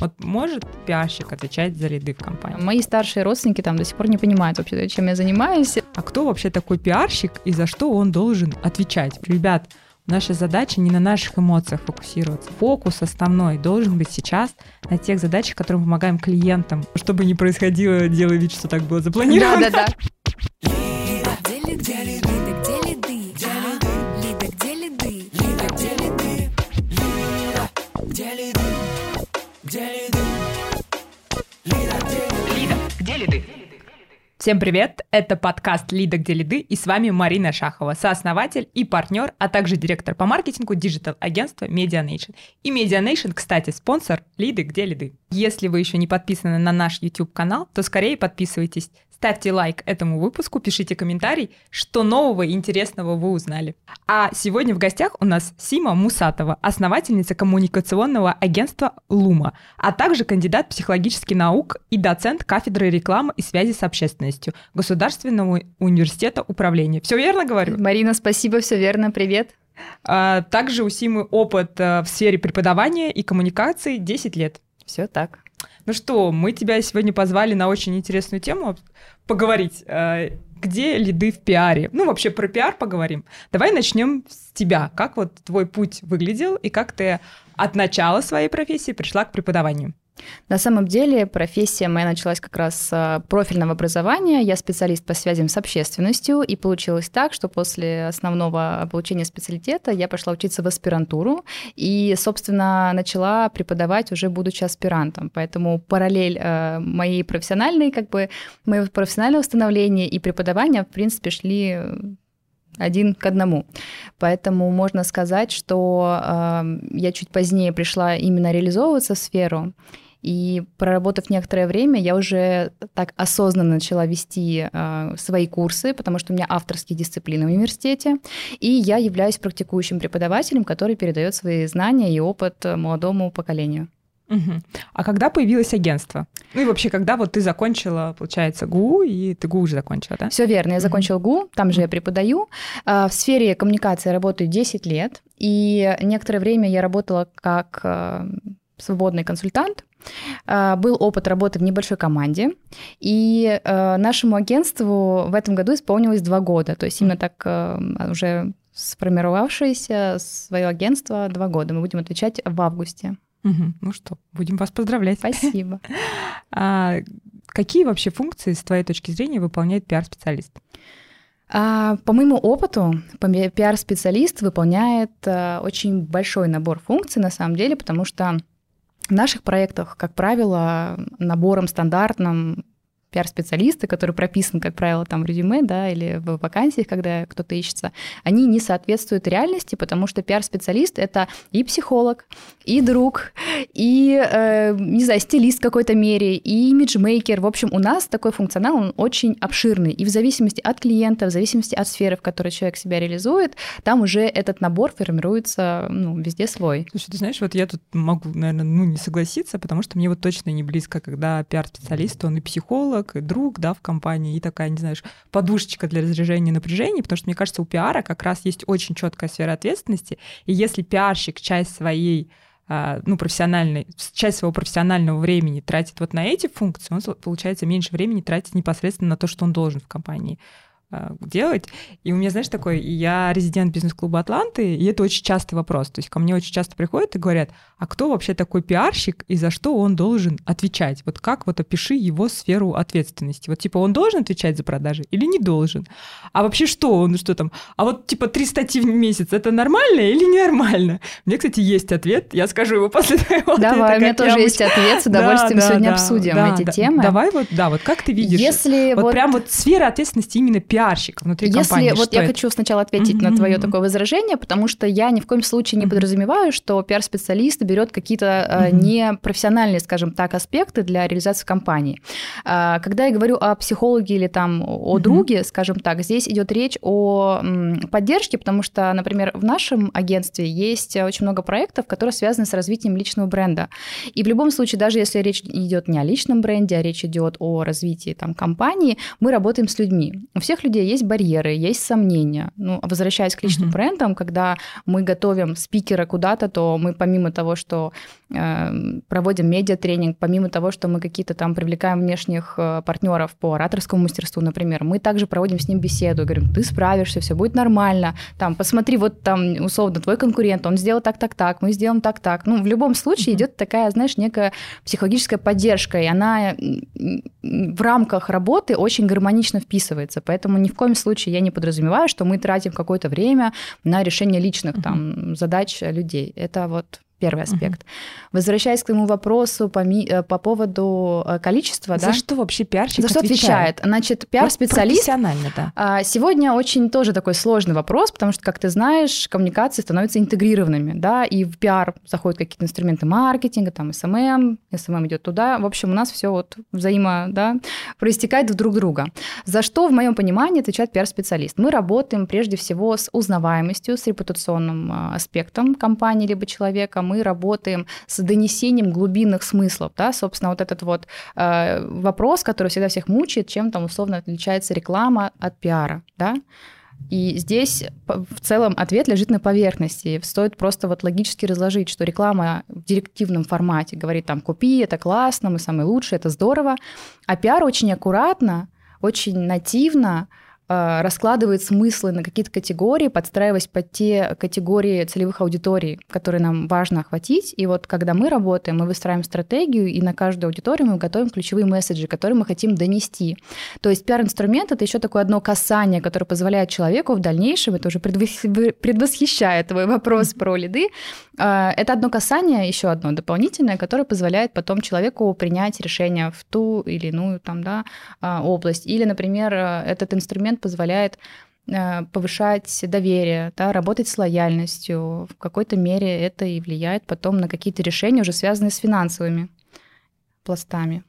Вот может пиарщик отвечать за лиды в компании? Мои старшие родственники там до сих пор не понимают вообще, чем я занимаюсь. А кто вообще такой пиарщик и за что он должен отвечать? Ребят, Наша задача не на наших эмоциях фокусироваться. Фокус основной должен быть сейчас на тех задачах, которым помогаем клиентам, чтобы не происходило, делай вид, что так было запланировано. Да-да-да. Всем привет! Это подкаст «Лида, где лиды» и с вами Марина Шахова, сооснователь и партнер, а также директор по маркетингу диджитал-агентства Media Nation. И Media Nation, кстати, спонсор «Лиды, где лиды». Если вы еще не подписаны на наш YouTube-канал, то скорее подписывайтесь. Ставьте лайк этому выпуску, пишите комментарий, что нового и интересного вы узнали. А сегодня в гостях у нас Сима Мусатова, основательница коммуникационного агентства LUMO, а также кандидат психологических наук и доцент кафедры рекламы и связи с общественностью Государственного университета управления. Все верно говорю? Марина, спасибо, все верно, привет. А, также у Симы опыт э, в сфере преподавания и коммуникации 10 лет. Все так. Ну что, мы тебя сегодня позвали на очень интересную тему поговорить. Э, где лиды в пиаре? Ну, вообще про пиар поговорим. Давай начнем с тебя. Как вот твой путь выглядел и как ты от начала своей профессии пришла к преподаванию? На самом деле профессия моя началась как раз с профильного образования. Я специалист по связям с общественностью, и получилось так, что после основного получения специалитета я пошла учиться в аспирантуру и, собственно, начала преподавать уже будучи аспирантом. Поэтому параллель э, моей профессиональной, как бы, моего профессионального становления и преподавания, в принципе, шли один к одному. Поэтому можно сказать, что э, я чуть позднее пришла именно реализовываться в сферу. И проработав некоторое время, я уже так осознанно начала вести э, свои курсы, потому что у меня авторские дисциплины в университете, и я являюсь практикующим преподавателем, который передает свои знания и опыт молодому поколению. Угу. А когда появилось агентство? Ну и вообще, когда вот ты закончила, получается, ГУ, и ты ГУ уже закончила, да? Все верно, я закончила угу. ГУ, там же я преподаю. А, в сфере коммуникации работаю 10 лет, и некоторое время я работала как э, свободный консультант. А, был опыт работы в небольшой команде, и э, нашему агентству в этом году исполнилось два года, то есть именно так э, уже сформировавшееся свое агентство два года. Мы будем отвечать в августе. Угу. Ну что, будем вас поздравлять. Спасибо. а, какие вообще функции, с твоей точки зрения, выполняет пиар-специалист? А, по моему опыту, пиар-специалист выполняет а, очень большой набор функций на самом деле, потому что в наших проектах, как правило, набором стандартным пиар-специалисты, который прописан, как правило, там в резюме, да, или в вакансиях, когда кто-то ищется, они не соответствуют реальности, потому что пиар-специалист — это и психолог, и друг, и, э, не знаю, стилист в какой-то мере, и имиджмейкер. В общем, у нас такой функционал, он очень обширный, и в зависимости от клиента, в зависимости от сферы, в которой человек себя реализует, там уже этот набор формируется, ну, везде свой. Слушай, ты знаешь, вот я тут могу, наверное, ну, не согласиться, потому что мне вот точно не близко, когда пиар-специалист, он и психолог, психолог, и друг, да, в компании, и такая, не знаю, подушечка для разряжения напряжения, потому что, мне кажется, у пиара как раз есть очень четкая сфера ответственности, и если пиарщик часть своей а, ну, профессиональной, часть своего профессионального времени тратит вот на эти функции, он, получается, меньше времени тратит непосредственно на то, что он должен в компании. Э, делать. И у меня, знаешь, такой, я резидент бизнес-клуба Атланты, и это очень частый вопрос. То есть ко мне очень часто приходят и говорят, а кто вообще такой пиарщик и за что он должен отвечать? Вот как вот опиши его сферу ответственности? Вот типа он должен отвечать за продажи или не должен? А вообще что он, что там? А вот типа три статьи в месяц, это нормально или ненормально? Мне, кстати, есть ответ, я скажу его после твоего Давай, ответа, у меня тоже есть ответ, с удовольствием да, сегодня да, обсудим да, эти да, темы. Давай вот, да, вот как ты видишь? Если вот, вот прям вот сфера ответственности именно пиарщика пиарщик внутри Если, компании. Вот я это? хочу сначала ответить mm-hmm. на твое такое возражение, потому что я ни в коем случае не подразумеваю, что пиар-специалист берет какие-то mm-hmm. непрофессиональные, скажем так, аспекты для реализации компании. А, когда я говорю о психологе или там о mm-hmm. друге, скажем так, здесь идет речь о поддержке, потому что, например, в нашем агентстве есть очень много проектов, которые связаны с развитием личного бренда. И в любом случае, даже если речь идет не о личном бренде, а речь идет о развитии там компании, мы работаем с людьми. У всех людей людей есть барьеры, есть сомнения. Ну, возвращаясь к личным uh-huh. брендам, когда мы готовим спикера куда-то, то мы помимо того, что проводим медиатренинг, помимо того, что мы какие-то там привлекаем внешних э, партнеров по ораторскому мастерству, например, мы также проводим с ним беседу, говорим, ты справишься, все будет нормально, там, посмотри, вот там, условно, твой конкурент, он сделал так-так-так, мы сделаем так-так. Ну, в любом случае uh-huh. идет такая, знаешь, некая психологическая поддержка, и она в рамках работы очень гармонично вписывается. Поэтому ни в коем случае я не подразумеваю, что мы тратим какое-то время на решение личных uh-huh. там задач людей. Это вот Первый аспект. Угу. Возвращаясь к твоему вопросу по, ми, э, по поводу э, количества, За да? что вообще пиарщик За что отвечает? отвечает? Значит, пиар-специалист... профессионально, да. А, сегодня очень тоже такой сложный вопрос, потому что, как ты знаешь, коммуникации становятся интегрированными, да, и в пиар заходят какие-то инструменты маркетинга, там SMM, SMM идет туда. В общем, у нас все вот взаимо, да, проистекает в друг друга. За что, в моем понимании, отвечает пиар-специалист? Мы работаем прежде всего с узнаваемостью, с репутационным а, аспектом компании либо человека, мы работаем с донесением глубинных смыслов, да, собственно, вот этот вот э, вопрос, который всегда всех мучает, чем там условно отличается реклама от пиара, да, и здесь в целом ответ лежит на поверхности. Стоит просто вот логически разложить, что реклама в директивном формате говорит там «купи, это классно, мы самые лучшие, это здорово», а пиар очень аккуратно, очень нативно раскладывает смыслы на какие-то категории, подстраиваясь под те категории целевых аудиторий, которые нам важно охватить. И вот когда мы работаем, мы выстраиваем стратегию, и на каждую аудиторию мы готовим ключевые месседжи, которые мы хотим донести. То есть пиар-инструмент — это еще такое одно касание, которое позволяет человеку в дальнейшем, это уже предвосхищает твой вопрос про лиды, а, это одно касание, еще одно дополнительное, которое позволяет потом человеку принять решение в ту или иную там, да, а, область. Или, например, этот инструмент позволяет э, повышать доверие, да, работать с лояльностью. В какой-то мере это и влияет потом на какие-то решения, уже связанные с финансовыми пластами.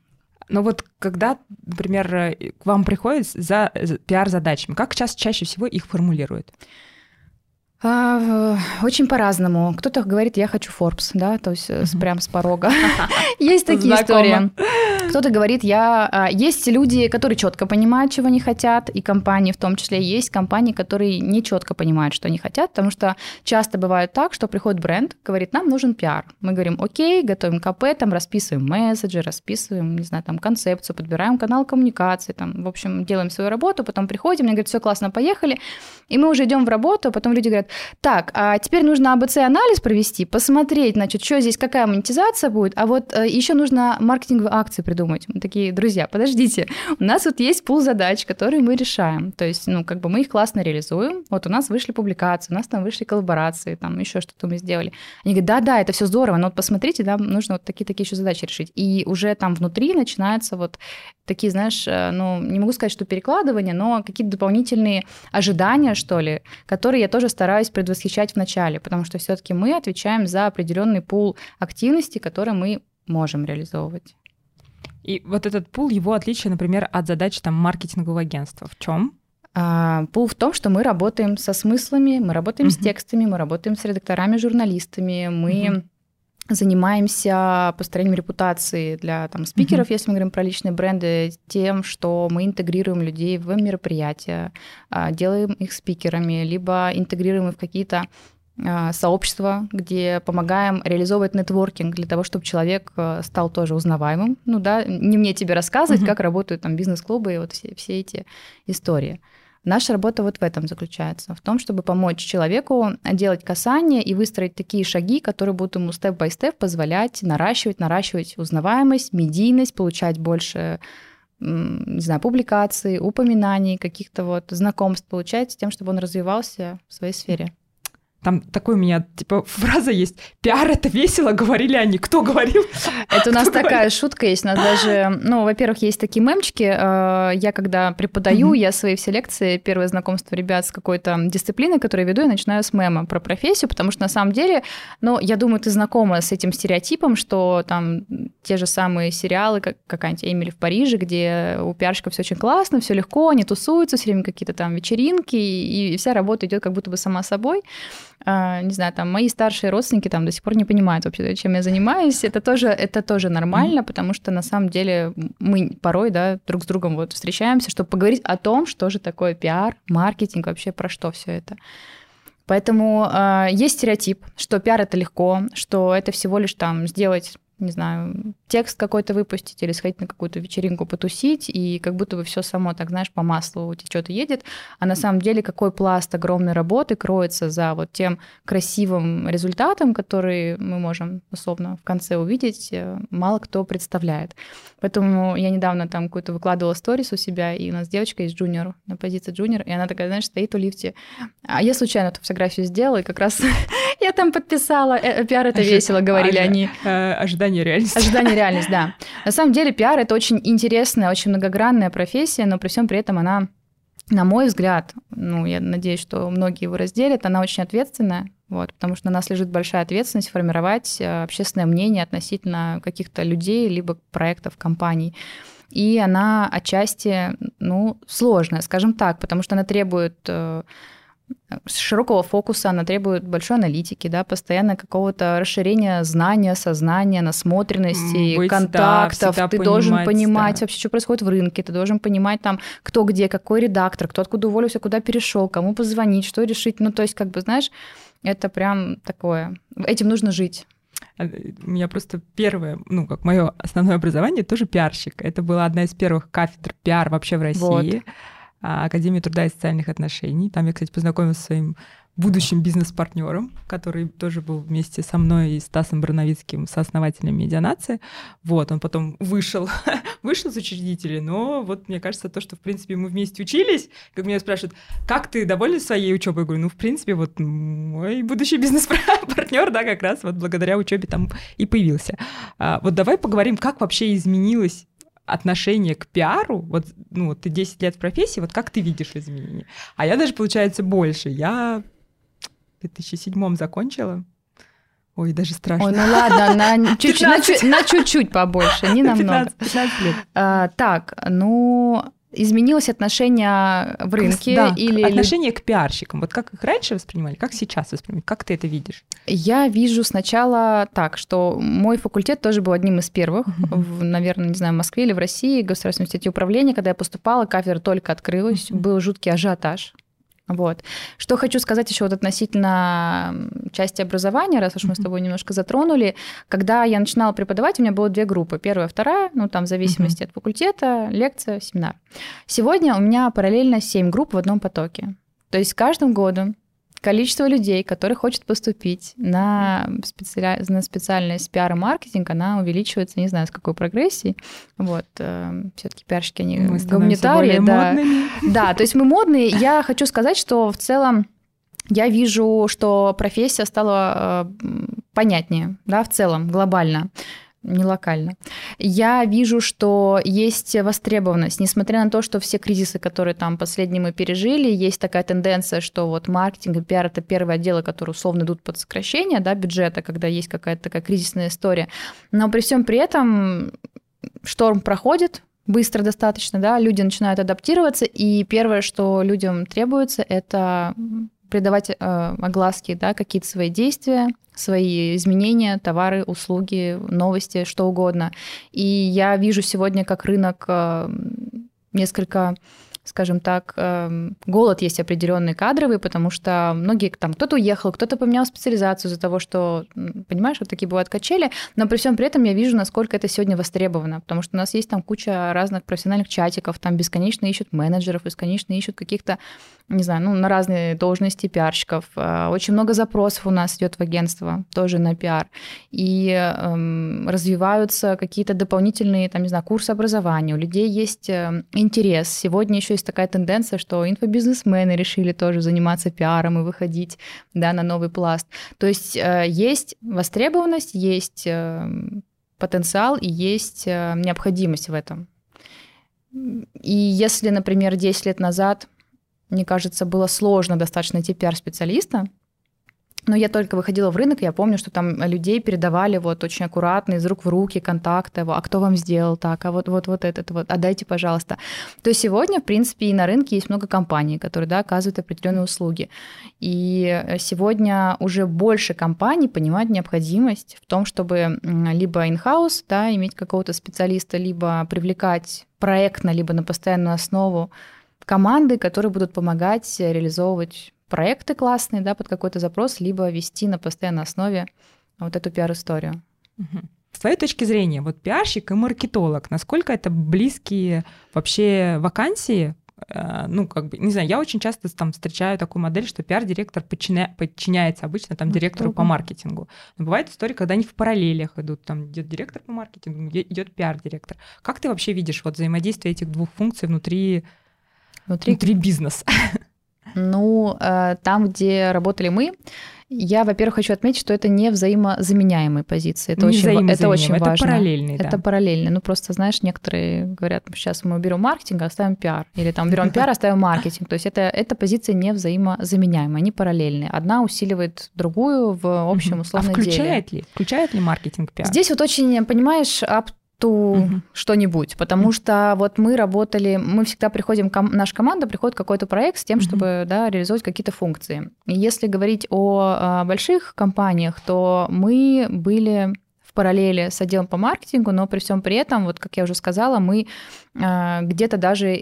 Но вот когда, например, э, к вам приходят за пиар-задачами, как часто чаще всего их формулируют? А, очень по-разному. Кто-то говорит, я хочу Forbes, да, то есть mm-hmm. прям с порога. Есть такие истории. Кто-то говорит, я... А, есть люди, которые четко понимают, чего они хотят, и компании в том числе. Есть компании, которые не четко понимают, что они хотят, потому что часто бывает так, что приходит бренд, говорит, нам нужен пиар. Мы говорим, окей, готовим КП, там расписываем месседжи, расписываем, не знаю, там концепцию, подбираем канал коммуникации, там, в общем, делаем свою работу, потом приходим, мне говорят, все классно, поехали, и мы уже идем в работу, а потом люди говорят, так, а теперь нужно АБЦ-анализ провести, посмотреть, значит, что здесь, какая монетизация будет, а вот э, еще нужно маркетинговые акции придумать. Мы такие, друзья, подождите, у нас вот есть пул задач, которые мы решаем, то есть, ну, как бы мы их классно реализуем, вот у нас вышли публикации, у нас там вышли коллаборации, там еще что-то мы сделали. Они говорят, да-да, это все здорово, но вот посмотрите, да, нужно вот такие-такие еще задачи решить. И уже там внутри начинаются вот такие, знаешь, э, ну, не могу сказать, что перекладывания, но какие-то дополнительные ожидания, что ли, которые я тоже стараюсь предвосхищать в начале, потому что все-таки мы отвечаем за определенный пул активностей, которые мы можем реализовывать. И вот этот пул, его отличие, например, от задач там маркетингового агентства в чем? А, пул в том, что мы работаем со смыслами, мы работаем uh-huh. с текстами, мы работаем с редакторами, журналистами, мы uh-huh занимаемся построением репутации для там, спикеров, mm-hmm. если мы говорим про личные бренды, тем, что мы интегрируем людей в мероприятия, а, делаем их спикерами, либо интегрируем их в какие-то сообщества, где помогаем реализовывать нетворкинг для того, чтобы человек э, стал тоже узнаваемым. Ну да, не мне тебе рассказывать, mm-hmm. как работают там бизнес-клубы и вот все, все эти истории. Наша работа вот в этом заключается, в том, чтобы помочь человеку делать касание и выстроить такие шаги, которые будут ему степ-бай-степ позволять наращивать, наращивать узнаваемость, медийность, получать больше не знаю, публикаций, упоминаний, каких-то вот знакомств получать с тем, чтобы он развивался в своей сфере. Там такой у меня, типа, фраза есть. Пиар — это весело, говорили они. Кто говорил? Это у нас такая шутка есть. У нас даже, ну, во-первых, есть такие мемчики. Э, я когда преподаю, я свои все лекции, первое знакомство ребят с какой-то дисциплиной, которую я веду, я начинаю с мема про профессию, потому что на самом деле, ну, я думаю, ты знакома с этим стереотипом, что там те же самые сериалы, как какая-нибудь Эмили в Париже, где у пиарщиков все очень классно, все легко, они тусуются, все время какие-то там вечеринки, и вся работа идет как будто бы сама собой. А, не знаю, там мои старшие родственники там до сих пор не понимают вообще, чем я занимаюсь. Это тоже, это тоже нормально, mm-hmm. потому что на самом деле мы порой, да, друг с другом вот встречаемся, чтобы поговорить о том, что же такое пиар, маркетинг, вообще про что все это. Поэтому э, есть стереотип, что пиар это легко, что это всего лишь там сделать не знаю, текст какой-то выпустить или сходить на какую-то вечеринку потусить, и как будто бы все само, так знаешь, по маслу течет и едет. А на самом деле какой пласт огромной работы кроется за вот тем красивым результатом, который мы можем, условно, в конце увидеть, э, мало кто представляет. Поэтому я недавно там какую-то выкладывала сторис у себя, и у нас девочка есть джуниор, на позиции джуниор, и она такая, знаешь, стоит у лифте. А я случайно эту фотографию сделала, и как раз я там подписала. Э, пиар это весело, говорили они. Э, ожидание реальность. Ожидание реальность, да. На самом деле пиар это очень интересная, очень многогранная профессия, но при всем при этом она на мой взгляд, ну, я надеюсь, что многие его разделят, она очень ответственная, вот, потому что на нас лежит большая ответственность формировать э, общественное мнение относительно каких-то людей либо проектов, компаний. И она отчасти, ну, сложная, скажем так, потому что она требует широкого фокуса, она требует большой аналитики, да, постоянно какого-то расширения знания, сознания, насмотренности, Быть, контактов. Да, ты понимать, должен понимать да. вообще, что происходит в рынке, ты должен понимать там, кто где, какой редактор, кто откуда уволился, куда перешел, кому позвонить, что решить. Ну, то есть, как бы, знаешь, это прям такое. Этим нужно жить. А, у меня просто первое, ну, как мое основное образование, тоже пиарщик. Это была одна из первых кафедр пиар вообще в России. Вот. А, Академии труда и социальных отношений. Там я, кстати, познакомилась с своим будущим бизнес-партнером, который тоже был вместе со мной и Стасом Броновицким, сооснователем медианации. Вот, он потом вышел, вышел из учредителей, но вот мне кажется, то, что, в принципе, мы вместе учились, как меня спрашивают, как ты доволен своей учебой? Я говорю, ну, в принципе, вот мой будущий бизнес-партнер, да, как раз вот благодаря учебе там и появился. А, вот давай поговорим, как вообще изменилась отношение к пиару, вот ну, ты 10 лет в профессии, вот как ты видишь изменения? А я даже, получается, больше. Я в 2007 закончила. Ой, даже страшно. Ой, ну ладно, на чуть-чуть, на, чуть, на чуть-чуть побольше, не намного. 15, 15 лет. А, так, ну, изменилось отношение в рынке да, или отношение к пиарщикам. Вот как их раньше воспринимали, как сейчас воспринимают? Как ты это видишь? Я вижу сначала так, что мой факультет тоже был одним из первых, uh-huh. в, наверное, не знаю, в Москве или в России, Государственном университете управления, когда я поступала, кафедра только открылась, uh-huh. был жуткий ажиотаж. Вот. Что хочу сказать еще вот относительно части образования, раз уж мы с тобой немножко затронули. Когда я начинала преподавать, у меня было две группы. Первая, вторая, ну там в зависимости uh-huh. от факультета, лекция, семинар. Сегодня у меня параллельно семь групп в одном потоке. То есть каждым годом количество людей, которые хочет поступить на, специаль... на специальность пиар и маркетинг, она увеличивается, не знаю, с какой прогрессией. Вот. Э, Все-таки пиарщики, они мы гуманитарии. Да. Модными. да, то есть мы модные. Я хочу сказать, что в целом я вижу, что профессия стала э, понятнее, да, в целом, глобально не локально. Я вижу, что есть востребованность, несмотря на то, что все кризисы, которые там последние мы пережили, есть такая тенденция, что вот маркетинг и пиар – это первые отделы, которые условно идут под сокращение да, бюджета, когда есть какая-то такая кризисная история. Но при всем при этом шторм проходит, быстро достаточно, да, люди начинают адаптироваться, и первое, что людям требуется, это придавать э, огласке да, какие-то свои действия, свои изменения, товары, услуги, новости, что угодно. И я вижу сегодня, как рынок э, несколько скажем так, эм, голод есть определенный кадровый, потому что многие там кто-то уехал, кто-то поменял специализацию из-за того, что, понимаешь, вот такие бывают качели, но при всем при этом я вижу, насколько это сегодня востребовано, потому что у нас есть там куча разных профессиональных чатиков, там бесконечно ищут менеджеров, бесконечно ищут каких-то, не знаю, ну, на разные должности пиарщиков. Э, очень много запросов у нас идет в агентство, тоже на пиар. И эм, развиваются какие-то дополнительные, там, не знаю, курсы образования. У людей есть э, интерес. Сегодня еще есть такая тенденция, что инфобизнесмены решили тоже заниматься пиаром и выходить да, на новый пласт. То есть э, есть востребованность, есть э, потенциал и есть э, необходимость в этом. И если, например, 10 лет назад, мне кажется, было сложно достаточно найти пиар-специалиста, но я только выходила в рынок, я помню, что там людей передавали вот очень аккуратно из рук в руки контакты, а кто вам сделал так, а вот, вот, вот этот вот, отдайте, пожалуйста. То сегодня, в принципе, и на рынке есть много компаний, которые, да, оказывают определенные услуги. И сегодня уже больше компаний понимают необходимость в том, чтобы либо in-house, да, иметь какого-то специалиста, либо привлекать проектно, либо на постоянную основу команды, которые будут помогать реализовывать проекты классные, да, под какой-то запрос, либо вести на постоянной основе вот эту пиар-историю. С твоей точки зрения, вот пиарщик и маркетолог, насколько это близкие вообще вакансии? Э, ну, как бы, не знаю, я очень часто там встречаю такую модель, что пиар-директор подчиня... подчиняется обычно там директору по маркетингу. Но бывает история, когда они в параллелях идут, там идет директор по маркетингу, идет пиар-директор. Как ты вообще видишь вот взаимодействие этих двух функций внутри, внутри... внутри бизнеса? Ну, э, там, где работали мы, я, во-первых, хочу отметить, что это не взаимозаменяемые позиции. Это, не очень, это очень важно. Это параллельные, Это да. параллельные. Ну, просто, знаешь, некоторые говорят, сейчас мы берем маркетинг, а оставим пиар. Или там берем пиар, оставим маркетинг. То есть это, это позиции не взаимозаменяемые, они параллельные. Одна усиливает другую в общем условном а включает деле. ли? Включает ли маркетинг пиар? Здесь вот очень, понимаешь, ту угу. что-нибудь, потому угу. что вот мы работали, мы всегда приходим, ком, наша команда приходит какой-то проект с тем, угу. чтобы да, реализовать какие-то функции. И если говорить о, о больших компаниях, то мы были в параллели с отделом по маркетингу, но при всем при этом, вот как я уже сказала, мы э, где-то даже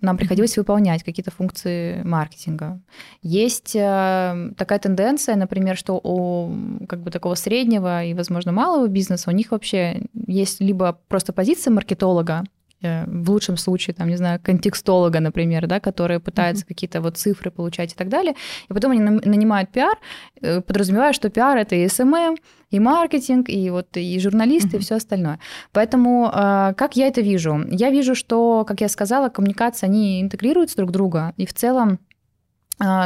нам приходилось выполнять какие-то функции маркетинга. Есть э, такая тенденция, например, что у как бы такого среднего и, возможно, малого бизнеса у них вообще есть либо просто позиция маркетолога, в лучшем случае, там, не знаю, контекстолога, например, да, который пытается mm-hmm. какие-то вот цифры получать и так далее. И потом они нанимают пиар, э, подразумевая, что пиар это и SMM, и маркетинг, и вот и журналисты, mm-hmm. и все остальное. Поэтому э, как я это вижу? Я вижу, что, как я сказала, коммуникации, они интегрируются друг в друга, и в целом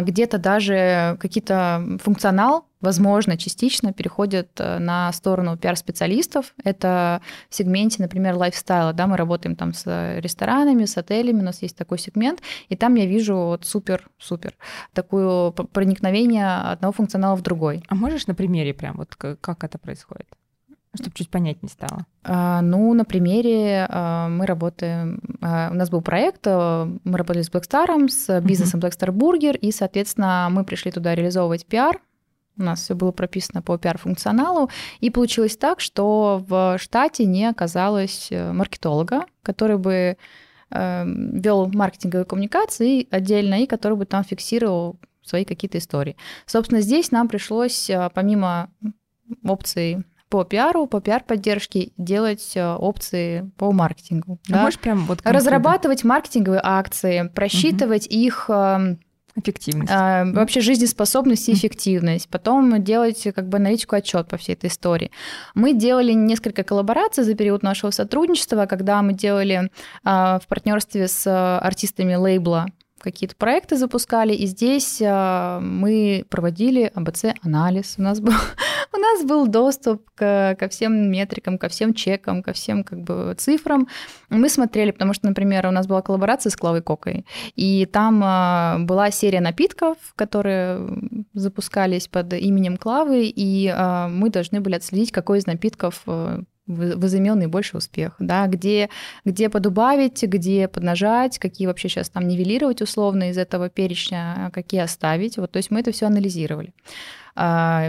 где-то даже какие-то функционал возможно, частично переходят э, на сторону пиар-специалистов. Это в сегменте, например, лайфстайла. Да, мы работаем там с ресторанами, с отелями, у нас есть такой сегмент, и там я вижу вот супер-супер такое проникновение одного функционала в другой. А можешь на примере прям вот как это происходит? чтобы чуть понятнее стало? А, ну, на примере а, мы работаем... У нас был проект, мы работали с Blackstar, с бизнесом uh-huh. Blackstar Burger, и, соответственно, мы пришли туда реализовывать пиар, у нас все было прописано по пиар-функционалу. И получилось так, что в штате не оказалось э, маркетолога, который бы э, вел маркетинговые коммуникации отдельно и который бы там фиксировал свои какие-то истории. Собственно, здесь нам пришлось, э, помимо опций по пиару, по пиар-поддержке делать э, опции по маркетингу. А да? Можешь прям вот Разрабатывать маркетинговые акции, просчитывать угу. их Эффективность. А, вообще жизнеспособность и эффективность. Потом делать как бы аналитику отчет по всей этой истории. Мы делали несколько коллабораций за период нашего сотрудничества, когда мы делали а, в партнерстве с артистами лейбла какие-то проекты запускали, и здесь а, мы проводили АБЦ-анализ. У нас был, у нас был доступ к, ко всем метрикам, ко всем чекам, ко всем как бы цифрам. Мы смотрели, потому что, например, у нас была коллаборация с Клавой Кокой, и там а, была серия напитков, которые запускались под именем Клавы, и а, мы должны были отследить, какой из напитков э, возымел наибольший успех, да, где, где подубавить, где поднажать, какие вообще сейчас там нивелировать условно из этого перечня, а какие оставить. Вот, то есть мы это все анализировали. А,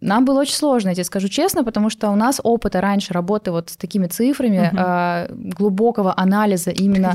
нам было очень сложно, я тебе скажу честно, потому что у нас опыта раньше работы вот с такими цифрами, угу. глубокого анализа именно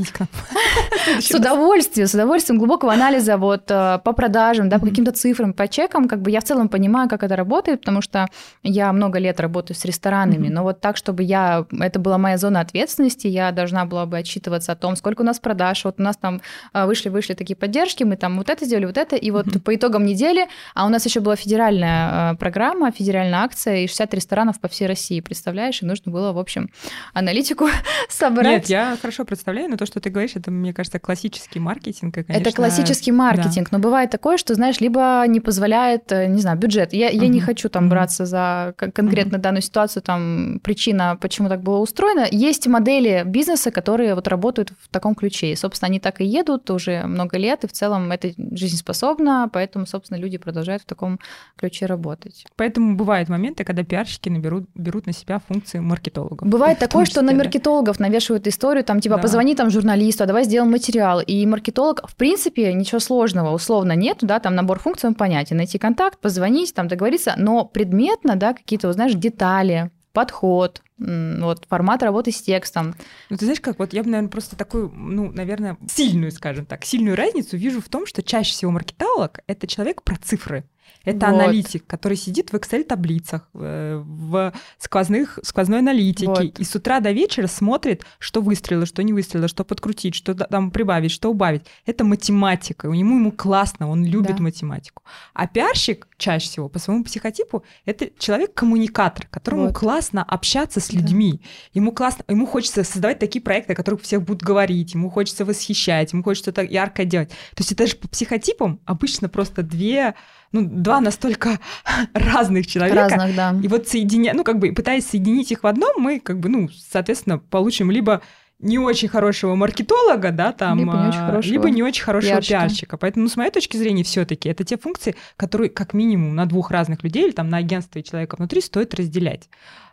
с удовольствием, с удовольствием глубокого анализа вот а, по продажам, да, по каким-то цифрам, по чекам, как бы я в целом понимаю, как это работает, потому что я много лет работаю с ресторанами, но вот так, чтобы я, это была моя зона ответственности, я должна была бы отчитываться о том, сколько у нас продаж, вот у нас там вышли-вышли такие поддержки, мы там вот это сделали, вот это, и вот по итогам недели, а у нас еще была федеральная федеральная э, программа, федеральная акция, и 60 ресторанов по всей России, представляешь? И нужно было, в общем, аналитику собрать. Нет, я хорошо представляю, но то, что ты говоришь, это, мне кажется, классический маркетинг. конечно... Это классический маркетинг, да. но бывает такое, что, знаешь, либо не позволяет, э, не знаю, бюджет. Я, uh-huh. я не хочу там браться за конкретно uh-huh. данную ситуацию, там причина, почему так было устроено. Есть модели бизнеса, которые вот работают в таком ключе. И, собственно, они так и едут уже много лет, и в целом это жизнеспособно, поэтому, собственно, люди продолжают в таком ключе работать. Поэтому бывают моменты, когда пиарщики наберут, берут на себя функции маркетологов. Бывает такое, что на маркетологов навешивают историю, там типа да. позвони там журналисту, а давай сделаем материал. И маркетолог, в принципе, ничего сложного условно нет, да, там набор функций он понятен. Найти контакт, позвонить, там договориться, но предметно, да, какие-то, знаешь, детали, подход, вот формат работы с текстом. Ну, ты знаешь, как вот я бы, наверное, просто такую, ну, наверное, сильную, скажем так, сильную разницу вижу в том, что чаще всего маркетолог — это человек про цифры. Это вот. аналитик, который сидит в Excel-таблицах, э, в сквозных, сквозной аналитике, вот. и с утра до вечера смотрит, что выстрелило, что не выстрелило, что подкрутить, что там прибавить, что убавить. Это математика. У него ему классно, он любит да. математику. А пиарщик чаще всего по своему психотипу это человек-коммуникатор, которому вот. классно общаться с людьми. Да. Ему классно, ему хочется создавать такие проекты, о которых всех будут говорить, ему хочется восхищать, ему хочется что-то яркое делать. То есть это же по психотипам обычно просто две ну, два настолько разных человека. Разных, да. И вот соединя, ну, как бы пытаясь соединить их в одном, мы, как бы, ну, соответственно, получим либо не очень хорошего маркетолога, да, там, либо не очень а, хорошего, либо не очень хорошего пиарщика. пиарщика. Поэтому, ну, с моей точки зрения, все-таки это те функции, которые как минимум на двух разных людей или там на агентство и человека внутри стоит разделять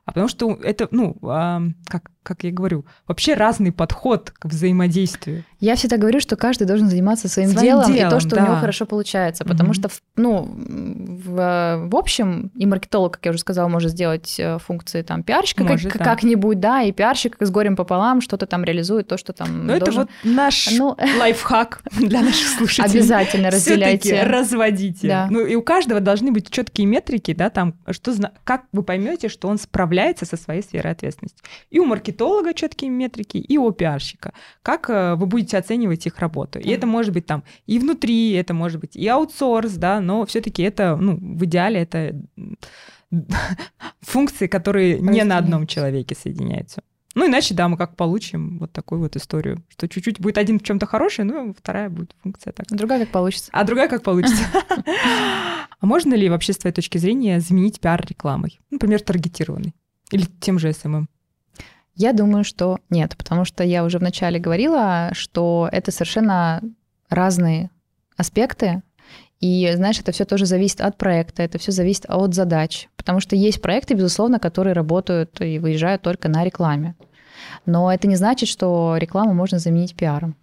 а потому что это, ну, а, как, как я говорю, вообще разный подход к взаимодействию. Я всегда говорю, что каждый должен заниматься своим, своим делом, делом и то, что да. у него хорошо получается, потому mm-hmm. что, ну, в, в общем, и маркетолог, как я уже сказала, может сделать э, функции там пиарщика может, как, да. как-нибудь, да, и пиарщик с горем пополам что-то там реализует, то, что там Но должен... это вот наш ну... лайфхак для наших слушателей. Обязательно разделяйте. разводите. Да. Ну, и у каждого должны быть четкие метрики, да, там, что, как вы поймете, что он справляется справляется со своей сферой ответственности. И у маркетолога четкие метрики, и у пиарщика. Как э, вы будете оценивать их работу. И это может быть там и внутри, это может быть и аутсорс, да, но все-таки это, ну, в идеале это функции, которые не на одном человеке соединяются. Ну, иначе, да, мы как получим вот такую вот историю, что чуть-чуть будет один в чем-то хороший, ну, вторая будет функция так. А другая как получится. А другая как получится. А можно ли вообще с твоей точки зрения заменить пиар рекламой? Например, таргетированный? Или тем же СММ? Эм эм? Я думаю, что нет, потому что я уже вначале говорила, что это совершенно разные аспекты. И, знаешь, это все тоже зависит от проекта, это все зависит от задач. Потому что есть проекты, безусловно, которые работают и выезжают только на рекламе. Но это не значит, что рекламу можно заменить пиаром.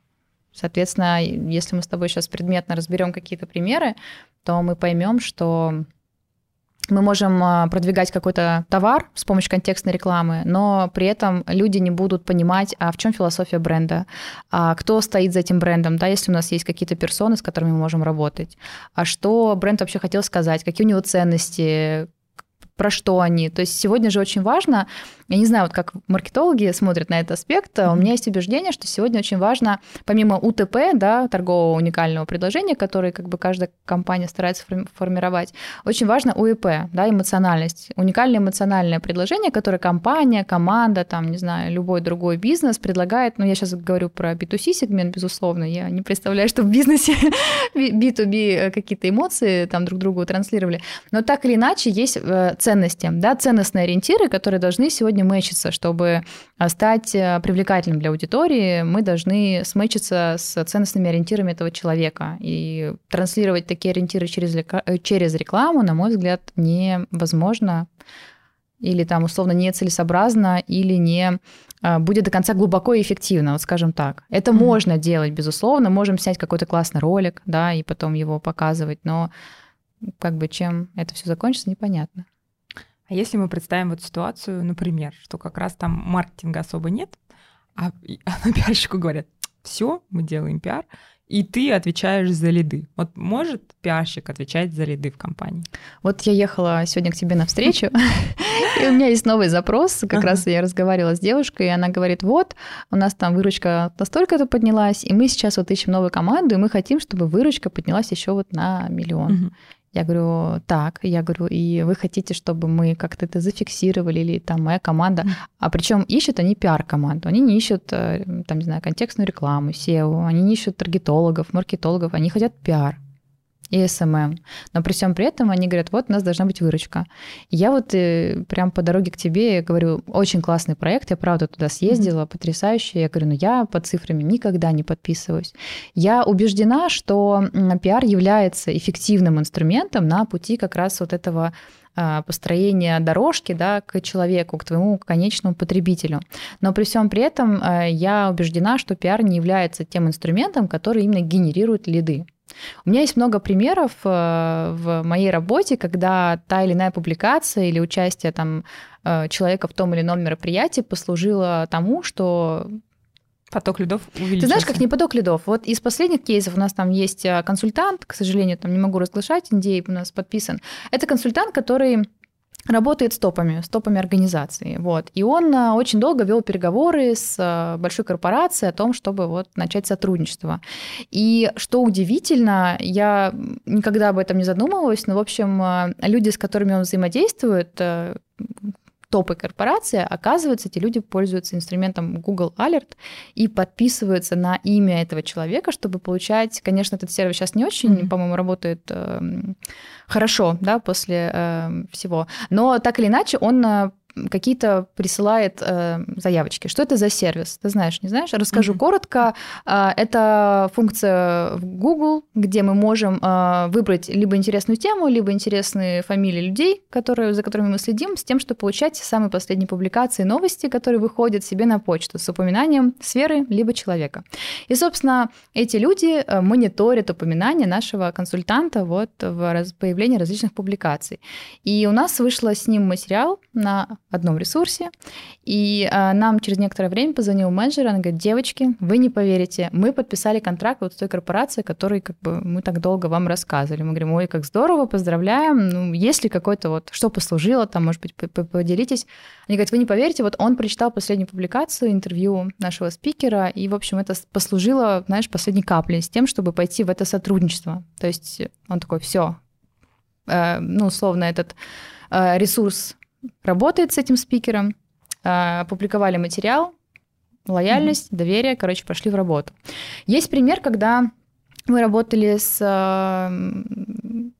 Соответственно, если мы с тобой сейчас предметно разберем какие-то примеры, то мы поймем, что мы можем а, продвигать какой-то товар с помощью контекстной рекламы, но при этом люди не будут понимать, а в чем философия бренда, а кто стоит за этим брендом, да, если у нас есть какие-то персоны, с которыми мы можем работать, а что бренд вообще хотел сказать, какие у него ценности, про что они. То есть сегодня же очень важно, я не знаю, вот как маркетологи смотрят на этот аспект, mm-hmm. у меня есть убеждение, что сегодня очень важно, помимо УТП, да, торгового уникального предложения, который как бы каждая компания старается формировать, очень важно УИП, да, эмоциональность, уникальное эмоциональное предложение, которое компания, команда, там, не знаю, любой другой бизнес предлагает, ну, я сейчас говорю про B2C сегмент, безусловно, я не представляю, что в бизнесе B2B какие-то эмоции там друг другу транслировали, но так или иначе есть э, ценности, да, ценностные ориентиры, которые должны сегодня мэчиться, чтобы а, стать э, привлекательным для аудитории, мы должны смычиться с ценностными ориентирами этого человека. И транслировать такие ориентиры через, э, через рекламу, на мой взгляд, невозможно или там условно нецелесообразно, или не а, будет до конца глубоко и эффективно, вот скажем так. Это mm-hmm. можно делать, безусловно, можем снять какой-то классный ролик, да, и потом его показывать, но как бы чем это все закончится, непонятно. А если мы представим вот ситуацию, например, что как раз там маркетинга особо нет, а, а пиарщику говорят, все, мы делаем пиар, и ты отвечаешь за лиды. Вот может пиарщик отвечать за лиды в компании? Вот я ехала сегодня к тебе на встречу, и у меня есть новый запрос. Как раз я разговаривала с девушкой, и она говорит, вот, у нас там выручка настолько-то поднялась, и мы сейчас вот ищем новую команду, и мы хотим, чтобы выручка поднялась еще вот на миллион. Я говорю, так, я говорю, и вы хотите, чтобы мы как-то это зафиксировали, или там моя команда. А причем ищут они пиар-команду, они не ищут, э, там, не знаю, контекстную рекламу, SEO, они не ищут таргетологов, маркетологов, они хотят пиар. И SMM. Но при всем при этом они говорят, вот у нас должна быть выручка. И я вот э, прям по дороге к тебе говорю, очень классный проект, я правда туда съездила, mm-hmm. потрясающе. Я говорю, ну я по цифрами никогда не подписываюсь. Я убеждена, что пиар является эффективным инструментом на пути как раз вот этого а, построения дорожки да, к человеку, к твоему конечному потребителю. Но при всем при этом а, я убеждена, что пиар не является тем инструментом, который именно генерирует лиды. У меня есть много примеров а, в моей работе, когда та или иная публикация или участие там, человека в том или ином мероприятии послужило тому, что Поток лидов увеличился. Ты знаешь, как не поток лидов? Вот из последних кейсов у нас там есть а, консультант, к сожалению, там не могу разглашать, индей у нас подписан. Это консультант, который работает с топами, с топами организации. Вот. И он а, очень долго вел переговоры с а, большой корпорацией о том, чтобы вот начать сотрудничество. И что удивительно, я никогда об этом не задумывалась, но, в общем, люди, с которыми он взаимодействует, топы корпорации, оказывается, эти люди пользуются инструментом Google Alert и подписываются на имя этого человека, чтобы получать, конечно, этот сервис сейчас не очень, mm-hmm. по-моему, работает э, хорошо, да, после э, всего, но так или иначе он э, какие-то присылает э, заявочки. Что это за сервис? Ты знаешь, не знаешь? Расскажу mm-hmm. коротко. Э, это функция в Google, где мы можем э, выбрать либо интересную тему, либо интересные фамилии людей, которые, за которыми мы следим, с тем, чтобы получать самые последние публикации, новости, которые выходят себе на почту с упоминанием сферы либо человека. И, собственно, эти люди э, мониторят упоминания нашего консультанта вот в появлении различных публикаций. И у нас вышло с ним материал на одном ресурсе, и а, нам через некоторое время позвонил менеджер, она говорит, девочки, вы не поверите, мы подписали контракт вот с той корпорацией, которой как бы мы так долго вам рассказывали. Мы говорим, ой, как здорово, поздравляем, ну, есть ли какой-то вот, что послужило там, может быть, поделитесь. Они говорят, вы не поверите, вот он прочитал последнюю публикацию, интервью нашего спикера, и, в общем, это послужило, знаешь, последней каплей с тем, чтобы пойти в это сотрудничество. То есть он такой, все, э, ну, условно, этот э, ресурс работает с этим спикером, а, опубликовали материал, лояльность, mm-hmm. доверие, короче, пошли в работу. Есть пример, когда мы работали с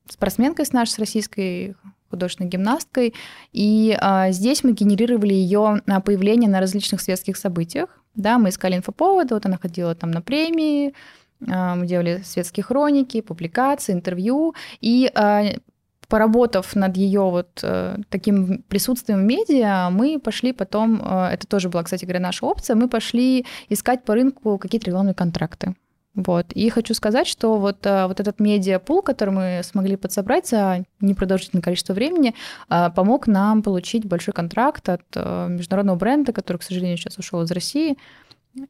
спортсменкой с нашей, с российской художественной гимнасткой, и а, здесь мы генерировали ее появление на различных светских событиях. Да, мы искали инфоповоды, вот она ходила там на премии, а, мы делали светские хроники, публикации, интервью, и поработав над ее вот э, таким присутствием в медиа, мы пошли потом, э, это тоже была, кстати говоря, наша опция, мы пошли искать по рынку какие-то рекламные контракты. Вот. И хочу сказать, что вот, э, вот этот медиапул, который мы смогли подсобрать за непродолжительное количество времени, помог нам получить большой контракт от международного бренда, который, к сожалению, сейчас ушел из России.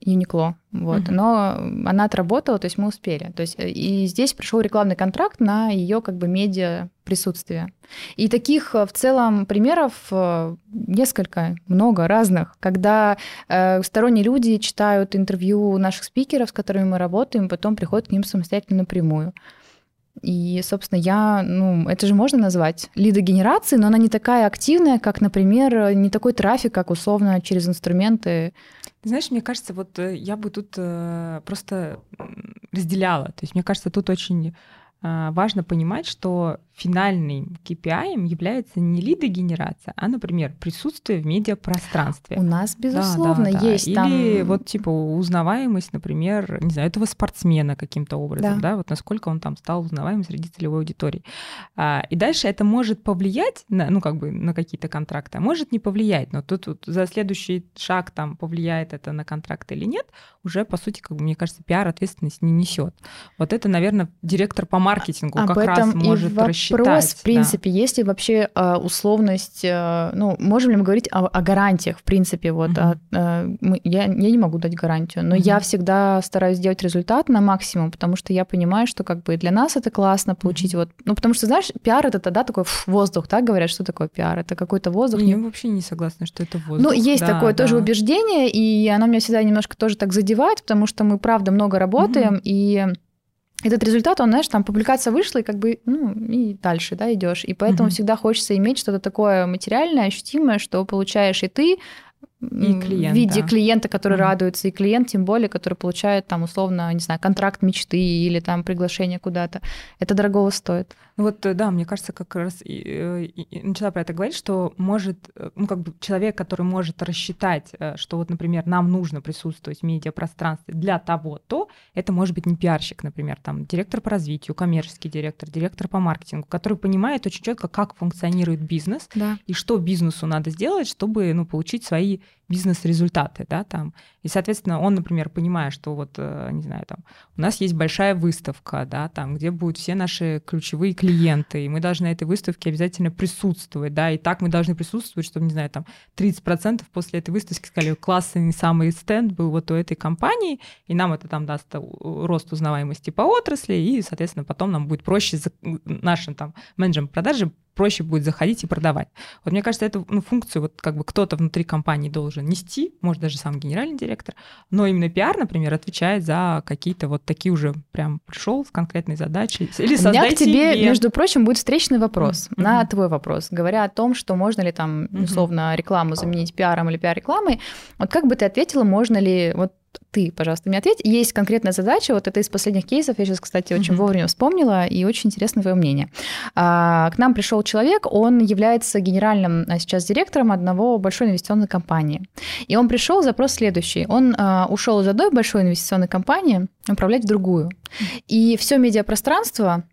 Юникло, вот, mm-hmm. но она отработала, то есть мы успели, то есть э, и здесь пришел рекламный контракт на ее как бы медиа присутствие. И таких э, в целом примеров э, несколько, много разных, когда э, сторонние люди читают интервью наших спикеров, с которыми мы работаем, потом приходят к ним самостоятельно напрямую. И, собственно, я, ну, это же можно назвать лидогенерацией, но она не такая активная, как, например, не такой трафик, как условно через инструменты. Знаешь, мне кажется, вот э, я бы тут э, просто разделяла. То есть, мне кажется, тут очень важно понимать, что финальным KPI является не лидогенерация, а, например, присутствие в медиапространстве. У нас, безусловно, да, да, есть да. там... Или вот, типа, узнаваемость, например, не знаю, этого спортсмена каким-то образом, да, да вот насколько он там стал узнаваемым среди целевой аудитории. А, и дальше это может повлиять на, ну, как бы, на какие-то контракты, а может не повлиять, но тут, тут за следующий шаг там повлияет это на контракт или нет, уже, по сути, как бы, мне кажется, пиар ответственность не несет. Вот это, наверное, директор по маркетингу Об как раз может рассчитать вопрос, в принципе, да. есть ли вообще э, условность, э, ну, можем ли мы говорить о, о гарантиях, в принципе, вот, mm-hmm. а, мы, я, я не могу дать гарантию, но mm-hmm. я всегда стараюсь сделать результат на максимум, потому что я понимаю, что как бы для нас это классно получить mm-hmm. вот, ну, потому что, знаешь, пиар это тогда такой фу, воздух, так говорят, что такое пиар, это какой-то воздух. Я не... вообще не согласна, что это воздух. Ну, есть да, такое да. тоже убеждение, и оно меня всегда немножко тоже так задевает, потому что мы, правда, много работаем, mm-hmm. и этот результат, он, знаешь, там публикация вышла, и как бы, ну, и дальше, да, идешь. И поэтому mm-hmm. всегда хочется иметь что-то такое материальное, ощутимое, что получаешь и ты, и клиент, в виде да. клиента, который mm радуется, и клиент, тем более, который получает там условно, не знаю, контракт мечты или там приглашение куда-то. Это дорого стоит. Ну вот, да, мне кажется, как раз и, э, и, и начала про это говорить, что может, э, ну как бы человек, который может рассчитать, э, что вот, например, нам нужно присутствовать в медиапространстве для того-то, это может быть не пиарщик, например, там директор по развитию, коммерческий директор, директор по маркетингу, который понимает очень четко, как функционирует бизнес да. и что бизнесу надо сделать, чтобы ну, получить свои бизнес-результаты, да, там. И, соответственно, он, например, понимая, что вот, э, не знаю, там, у нас есть большая выставка, да, там, где будут все наши ключевые клиенты, и мы должны на этой выставке обязательно присутствовать, да, и так мы должны присутствовать, чтобы, не знаю, там, 30% после этой выставки сказали, классный самый стенд был вот у этой компании, и нам это там даст рост узнаваемости по отрасли, и, соответственно, потом нам будет проще нашим там менеджерам продажи проще будет заходить и продавать. Вот мне кажется, эту ну, функцию вот как бы кто-то внутри компании должен нести, может даже сам генеральный директор, но именно пиар, например, отвечает за какие-то вот такие уже прям пришел с конкретной задачей. Или У меня к тебе, ивент. между прочим, будет встречный вопрос mm-hmm. на твой вопрос, говоря о том, что можно ли там условно рекламу заменить пиаром или пиар-рекламой. Вот как бы ты ответила, можно ли вот ты, пожалуйста, мне ответь. Есть конкретная задача, вот это из последних кейсов, я сейчас, кстати, очень mm-hmm. вовремя вспомнила, и очень интересно твое мнение. А, к нам пришел человек, он является генеральным а, сейчас директором одного большой инвестиционной компании. И он пришел, запрос следующий. Он а, ушел из одной большой инвестиционной компании управлять в другую. Mm-hmm. И все медиапространство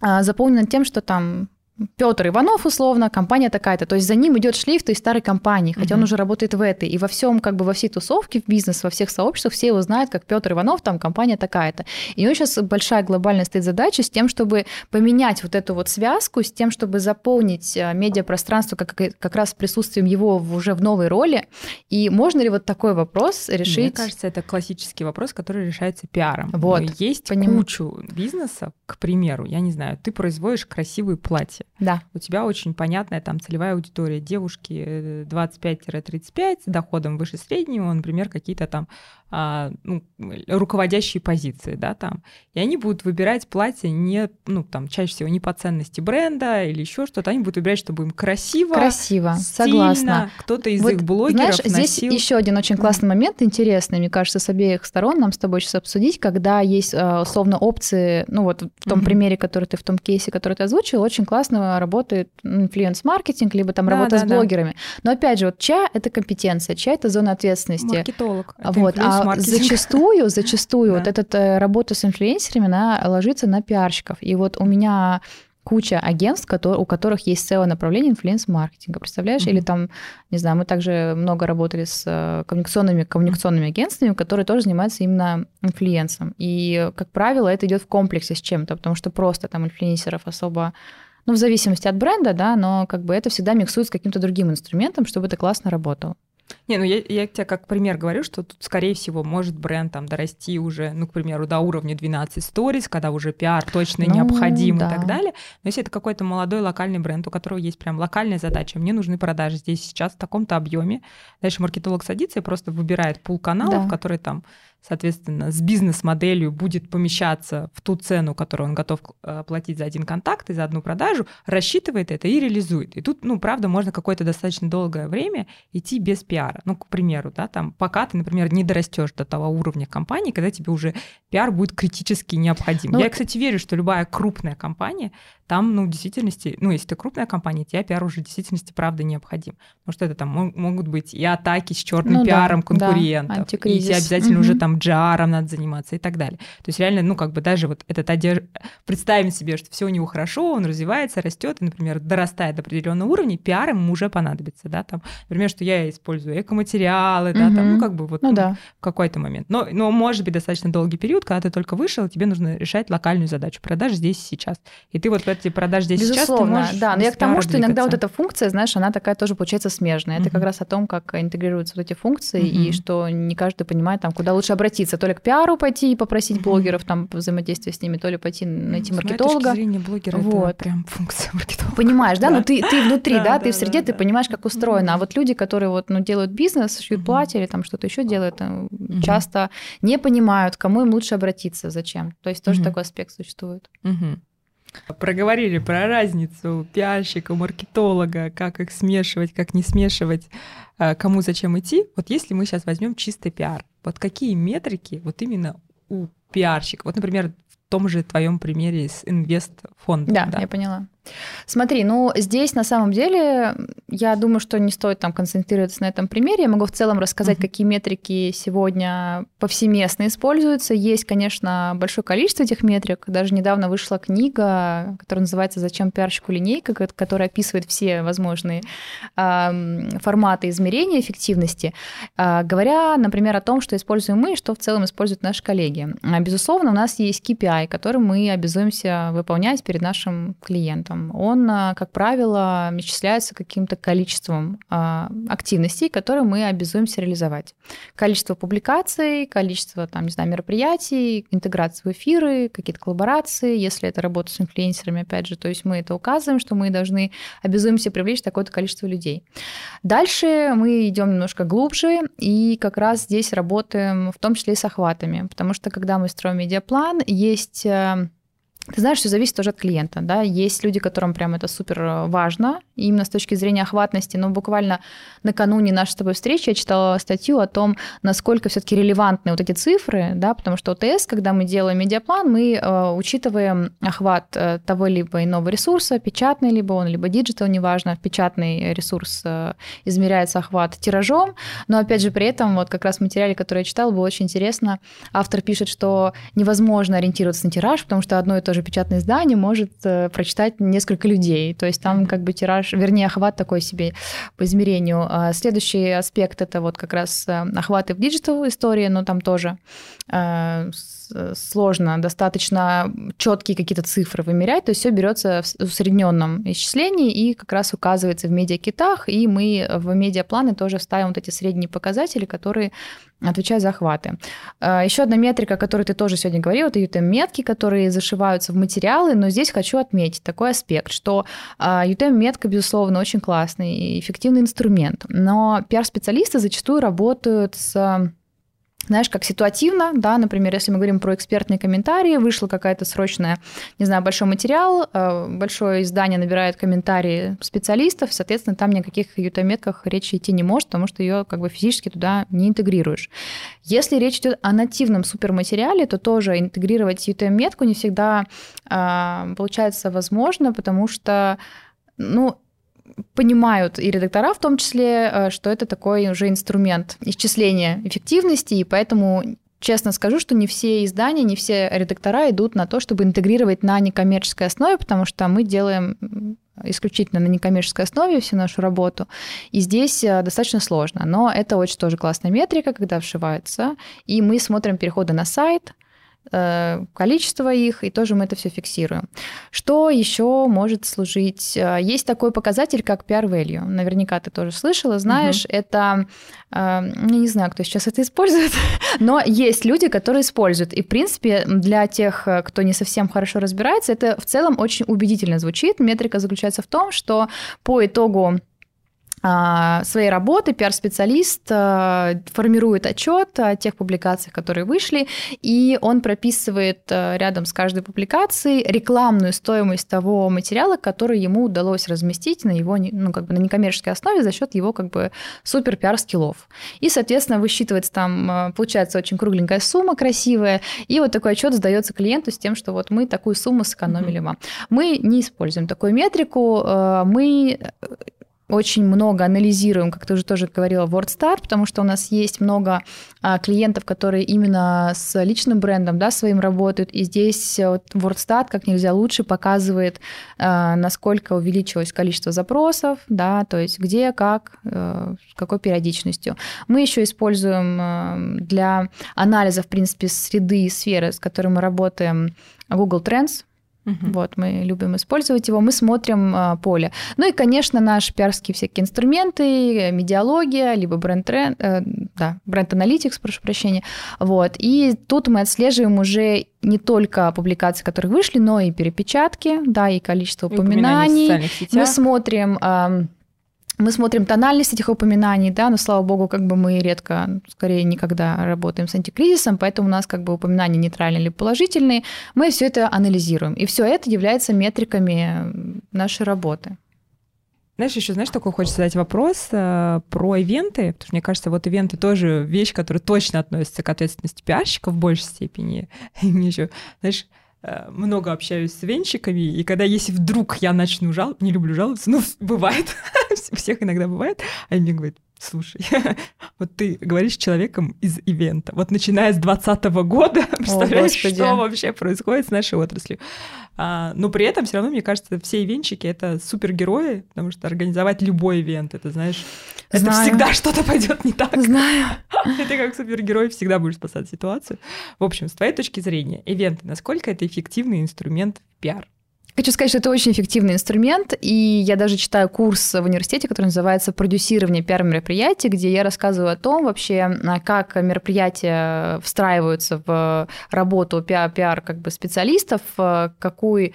а, заполнено тем, что там Петр Иванов, условно, компания такая-то. То есть за ним идет шлейф той старой компании, хотя uh-huh. он уже работает в этой. И во всем, как бы во всей тусовке, в бизнес, во всех сообществах все его знают, как Петр Иванов, там компания такая-то. И у него сейчас большая глобальная стоит задача с тем, чтобы поменять вот эту вот связку, с тем, чтобы заполнить э, медиапространство как, как раз присутствием его уже в новой роли. И можно ли вот такой вопрос решить? Мне кажется, это классический вопрос, который решается пиаром. Вот. Есть поним... кучу бизнесов, к примеру, я не знаю, ты производишь красивые платья. Да. У тебя очень понятная там целевая аудитория. Девушки 25-35 э, с доходом выше среднего, например, какие-то там а, ну, руководящие позиции, да, там. И они будут выбирать платье не, ну, там, чаще всего не по ценности бренда или еще что-то. Они будут выбирать, чтобы им красиво, красиво, стильно. согласна. Кто-то из вот, их блогеров знаешь, носил... здесь еще один очень классный момент, интересный, мне кажется, с обеих сторон нам с тобой сейчас обсудить, когда есть э, условно опции, ну вот в том mm-hmm. примере, который ты в том кейсе, который ты озвучил, очень классно работает инфлюенс-маркетинг, либо там да, работа да, с блогерами. Да. Но опять же, вот чья это компетенция, чья это зона ответственности? Маркетолог. Вот, а зачастую, зачастую вот эта работа с инфлюенсерами, она ложится на пиарщиков. И вот у меня куча агентств, у которых есть целое направление инфлюенс-маркетинга, представляешь? Mm-hmm. Или там, не знаю, мы также много работали с э, коммуникационными, коммуникационными агентствами, которые тоже занимаются именно инфлюенсом. И, как правило, это идет в комплексе с чем-то, потому что просто там инфлюенсеров особо ну, в зависимости от бренда, да, но как бы это всегда миксует с каким-то другим инструментом, чтобы это классно работало. Не, ну я, я тебе как пример говорю, что тут, скорее всего, может бренд там дорасти уже, ну, к примеру, до уровня 12 stories, когда уже пиар точно ну, необходим да. и так далее. Но если это какой-то молодой локальный бренд, у которого есть прям локальная задача, мне нужны продажи здесь сейчас в таком-то объеме, дальше маркетолог садится и просто выбирает пул каналов, да. которые там соответственно, с бизнес-моделью будет помещаться в ту цену, которую он готов э, платить за один контакт и за одну продажу, рассчитывает это и реализует. И тут, ну, правда, можно какое-то достаточно долгое время идти без пиара. Ну, к примеру, да, там, пока ты, например, не дорастешь до того уровня компании, когда тебе уже пиар будет критически необходим. Ну, Я, кстати, верю, что любая крупная компания там, ну, в действительности, ну, если ты крупная компания, тебе пиар уже в действительности, правда, необходим. Потому что это там могут быть и атаки с черным ну, да, конкурентов, да, и тебе обязательно угу. уже там GR надо заниматься и так далее. То есть реально, ну, как бы даже вот этот одеж... представим себе, что все у него хорошо, он развивается, растет, и, например, дорастает до определенного уровня, пиар ему уже понадобится, да, там, например, что я использую экоматериалы, да, угу. там, ну, как бы вот ну, ну, да. в какой-то момент. Но, но может быть достаточно долгий период, когда ты только вышел, тебе нужно решать локальную задачу продаж здесь и сейчас. И ты вот в эти продажи здесь Безусловно, сейчас, ты да. Но я к тому, что иногда вот эта функция, знаешь, она такая тоже получается смежная. Это как раз о том, как интегрируются вот эти функции, и что не каждый понимает, там, куда лучше обратиться. То ли к пиару пойти и попросить блогеров там взаимодействие с ними, то ли пойти найти маркетолога. С точки зрения блогера вот. это прям функция маркетолога. Понимаешь, да? Ну ты, ты внутри, да, ты в среде, ты понимаешь, как устроено. А вот люди, которые вот, ну, делают бизнес, шьют платья или там что-то еще делают, э, часто не понимают, кому им лучше обратиться, зачем. То есть тоже такой аспект существует. Проговорили про разницу пиарщика, маркетолога, как их смешивать, как не смешивать, э, кому зачем идти. Вот если мы сейчас возьмем чистый пиар, вот какие метрики вот именно у пиарщика? Вот, например, в том же твоем примере с инвест-фондом. Да, да, я поняла. Смотри, ну здесь на самом деле я думаю, что не стоит там концентрироваться на этом примере. Я могу в целом рассказать, mm-hmm. какие метрики сегодня повсеместно используются. Есть, конечно, большое количество этих метрик. Даже недавно вышла книга, которая называется «Зачем пиарщику линейка», которая описывает все возможные э, форматы измерения эффективности, э, говоря, например, о том, что используем мы и что в целом используют наши коллеги. Безусловно, у нас есть KPI, который мы обязуемся выполнять перед нашим клиентом клиентом, он, а, как правило, исчисляется каким-то количеством а, активностей, которые мы обязуемся реализовать. Количество публикаций, количество, там, не знаю, мероприятий, интеграция в эфиры, какие-то коллаборации, если это работа с инфлюенсерами, опять же, то есть мы это указываем, что мы должны, обязуемся привлечь такое-то количество людей. Дальше мы идем немножко глубже, и как раз здесь работаем в том числе и с охватами, потому что когда мы строим медиаплан, есть э, ты знаешь, все зависит тоже от клиента, да. Есть люди, которым прям это супер э, важно, именно с точки зрения охватности. Но буквально накануне нашей с тобой встречи я читала статью о том, насколько все-таки релевантны вот эти цифры, да, потому что OTS, когда мы делаем медиаплан, мы э, учитываем охват э, того либо иного ресурса, печатный либо он, либо диджитал, неважно, печатный ресурс э, измеряется охват тиражом, но опять же при этом вот как раз в материале, который я читала, было очень интересно, автор пишет, что невозможно ориентироваться на тираж, потому что одно и то же печатное издание может э, прочитать несколько людей, то есть там как бы тираж, вернее, охват такой себе по измерению. А следующий аспект это вот как раз э, охваты в диджитал истории, но там тоже э, сложно достаточно четкие какие-то цифры вымерять, то есть все берется в усредненном исчислении и как раз указывается в медиакитах, и мы в медиапланы тоже ставим вот эти средние показатели, которые отвечают за охваты. А, Еще одна метрика, о которой ты тоже сегодня говорил, это UTM-метки, которые зашиваются в материалы, но здесь хочу отметить такой аспект, что UTM-метка, безусловно, очень классный и эффективный инструмент, но пиар-специалисты зачастую работают с знаешь, как ситуативно, да, например, если мы говорим про экспертные комментарии, вышла какая-то срочная, не знаю, большой материал, э, большое издание набирает комментарии специалистов, соответственно, там ни о каких ютометках речи идти не может, потому что ее как бы физически туда не интегрируешь. Если речь идет о нативном суперматериале, то тоже интегрировать UTM-метку не всегда э, получается возможно, потому что ну, понимают и редактора в том числе, э, что это такой уже инструмент исчисления эффективности, и поэтому честно скажу, что не все издания, не все редактора идут на то, чтобы интегрировать на некоммерческой основе, потому что мы делаем исключительно на некоммерческой основе всю нашу работу. И здесь э, достаточно сложно. Но это очень тоже классная метрика, когда вшивается. И мы смотрим переходы на сайт, количество их, и тоже мы это все фиксируем. Что еще может служить? Э, есть такой показатель, как PR value. Наверняка ты тоже слышала, знаешь, угу. это, э, я не знаю, кто сейчас это использует, но есть люди, которые используют. И, в принципе, для тех, кто не совсем хорошо разбирается, это в целом очень убедительно звучит. Метрика заключается в том, что по итогу своей работы пиар-специалист а, формирует отчет о тех публикациях, которые вышли, и он прописывает а, рядом с каждой публикацией рекламную стоимость того материала, который ему удалось разместить на его, ну, как бы на некоммерческой основе за счет его как бы супер пиар-скиллов. И, соответственно, высчитывается там, получается очень кругленькая сумма, красивая, и вот такой отчет сдается клиенту с тем, что вот мы такую сумму сэкономили вам. Мы не используем такую метрику, мы очень много анализируем, как ты уже тоже говорила, WordStar, потому что у нас есть много а, клиентов, которые именно с личным брендом да, своим работают, и здесь вот WordStat как нельзя лучше показывает, а, насколько увеличилось количество запросов, да, то есть где, как, а, с какой периодичностью. Мы еще используем для анализа, в принципе, среды и сферы, с которой мы работаем, Google Trends, Угу. Вот, мы любим использовать его, мы смотрим а, поле. Ну и, конечно, наши пиарские всякие инструменты, медиалогия, либо бренд, э, да, бренд аналитикс, прошу прощения. Вот, и тут мы отслеживаем уже не только публикации, которые вышли, но и перепечатки, да, и количество упоминаний. Мы смотрим мы смотрим тональность этих упоминаний, да, но, слава богу, как бы мы редко, скорее никогда работаем с антикризисом, поэтому у нас как бы упоминания нейтральные или положительные. Мы все это анализируем. И все это является метриками нашей работы. Знаешь, еще, знаешь, такой хочется задать вопрос э, про ивенты, потому что мне кажется, вот ивенты тоже вещь, которая точно относится к ответственности пиарщика в большей степени. И мне еще, знаешь, много общаюсь с венчиками, и когда если вдруг я начну жаловаться, не люблю жаловаться, ну, бывает, у всех иногда бывает, они мне говорят, слушай, вот ты говоришь с человеком из ивента, вот начиная с 2020 года, представляешь, О, что вообще происходит с нашей отраслью. А, но при этом все равно, мне кажется, все ивенчики — это супергерои, потому что организовать любой ивент, это, знаешь, Знаю. это всегда что-то пойдет не так. Знаю. Ты как супергерой всегда будешь спасать ситуацию. В общем, с твоей точки зрения, ивенты, насколько это эффективный инструмент в пиар? Хочу сказать, что это очень эффективный инструмент, и я даже читаю курс в университете, который называется «Продюсирование пиар-мероприятий», где я рассказываю о том вообще, как мероприятия встраиваются в работу пиар, как бы специалистов, какой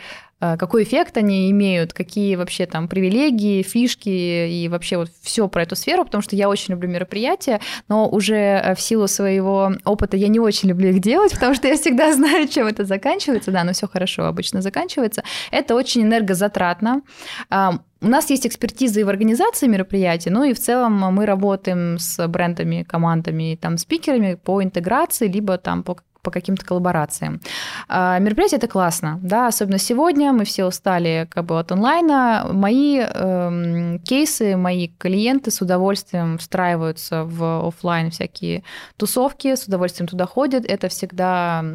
какой эффект они имеют, какие вообще там привилегии, фишки и вообще вот все про эту сферу, потому что я очень люблю мероприятия, но уже э, в силу своего опыта я не очень люблю их делать, потому что я всегда знаю, чем это заканчивается, да, но все хорошо обычно заканчивается. Это очень энергозатратно. У нас есть экспертиза и в организации мероприятий, ну и в целом мы работаем с брендами, командами, там, спикерами по интеграции, либо там по по каким-то коллаборациям. А, мероприятие это классно, да, особенно сегодня мы все устали как бы от онлайна. Мои э, кейсы, мои клиенты с удовольствием встраиваются в офлайн всякие тусовки, с удовольствием туда ходят. Это всегда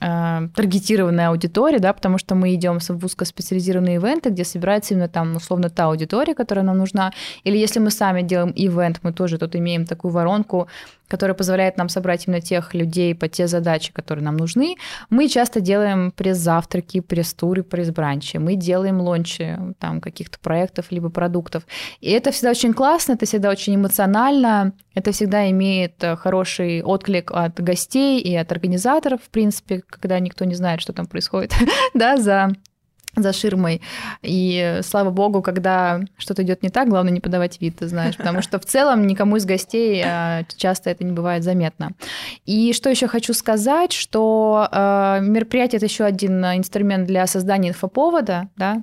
э, таргетированная аудитория, да, потому что мы идем в узкоспециализированные ивенты, где собирается именно там условно та аудитория, которая нам нужна. Или если мы сами делаем ивент, мы тоже тут имеем такую воронку которая позволяет нам собрать именно тех людей по те задачи, которые нам нужны. Мы часто делаем пресс-завтраки, пресс-туры, пресс-бранчи. Мы делаем лончи там каких-то проектов либо продуктов. И это всегда очень классно, это всегда очень эмоционально, это всегда имеет э, хороший отклик от гостей и от организаторов, в принципе, когда никто не знает, что там происходит, да, за за ширмой. И слава богу, когда что-то идет не так, главное не подавать вид, ты знаешь, потому что в целом никому из гостей а, часто это не бывает заметно. И что еще хочу сказать, что э, мероприятие это еще один инструмент для создания инфоповода, да,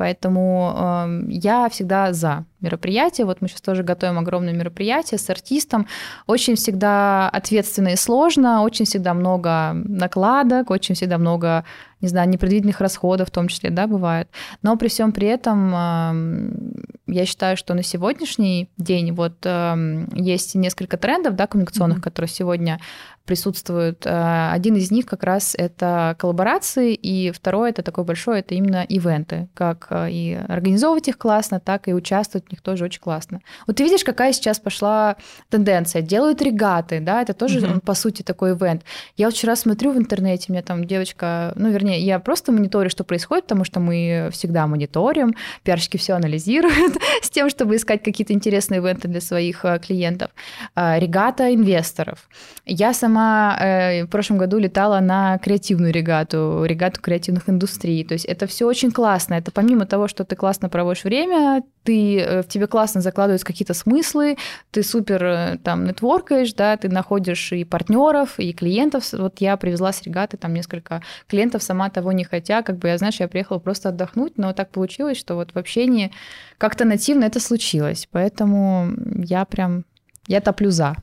Поэтому э, я всегда за мероприятие. Вот мы сейчас тоже готовим огромное мероприятие с артистом. Очень всегда ответственно и сложно, очень всегда много накладок, очень всегда много, не знаю, непредвиденных расходов в том числе, да, бывает. Но при всем при этом э, я считаю, что на сегодняшний день вот э, есть несколько трендов, да, коммуникационных, mm-hmm. которые сегодня присутствуют. Э, один из них как раз это коллаборации, и второй это такой большой, это именно ивенты. Как э, и организовывать их классно, так и участвовать них тоже очень классно. Вот ты видишь, какая сейчас пошла тенденция. Делают регаты, да, это тоже, mm-hmm. по сути, такой ивент. Я вот вчера смотрю в интернете, у меня там девочка, ну, вернее, я просто мониторю, что происходит, потому что мы всегда мониторим, пиарщики все анализируют с тем, чтобы искать какие-то интересные ивенты для своих э, клиентов. Регата инвесторов. Я сама сама э, в прошлом году летала на креативную регату, регату креативных индустрий. То есть это все очень классно. Это помимо того, что ты классно проводишь время, ты, э, в тебе классно закладываются какие-то смыслы, ты супер э, там нетворкаешь, да, ты находишь и партнеров, и клиентов. Вот я привезла с регаты там несколько клиентов, сама того не хотя, как бы я, знаешь, я приехала просто отдохнуть, но так получилось, что вот в общении как-то нативно это случилось. Поэтому я прям, я топлю за.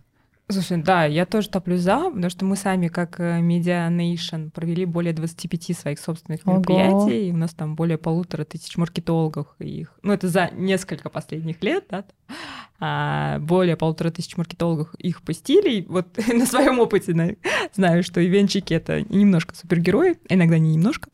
Слушай, да, я тоже топлю за, потому что мы сами, как э, Media Nation, провели более 25 своих собственных Ого. мероприятий, и у нас там более полутора тысяч маркетологов, и их, ну, это за несколько последних лет, да, более полутора тысяч маркетологов их посетили. Вот на своем опыте знаю, что ивенчики — это немножко супергерои, а иногда не немножко.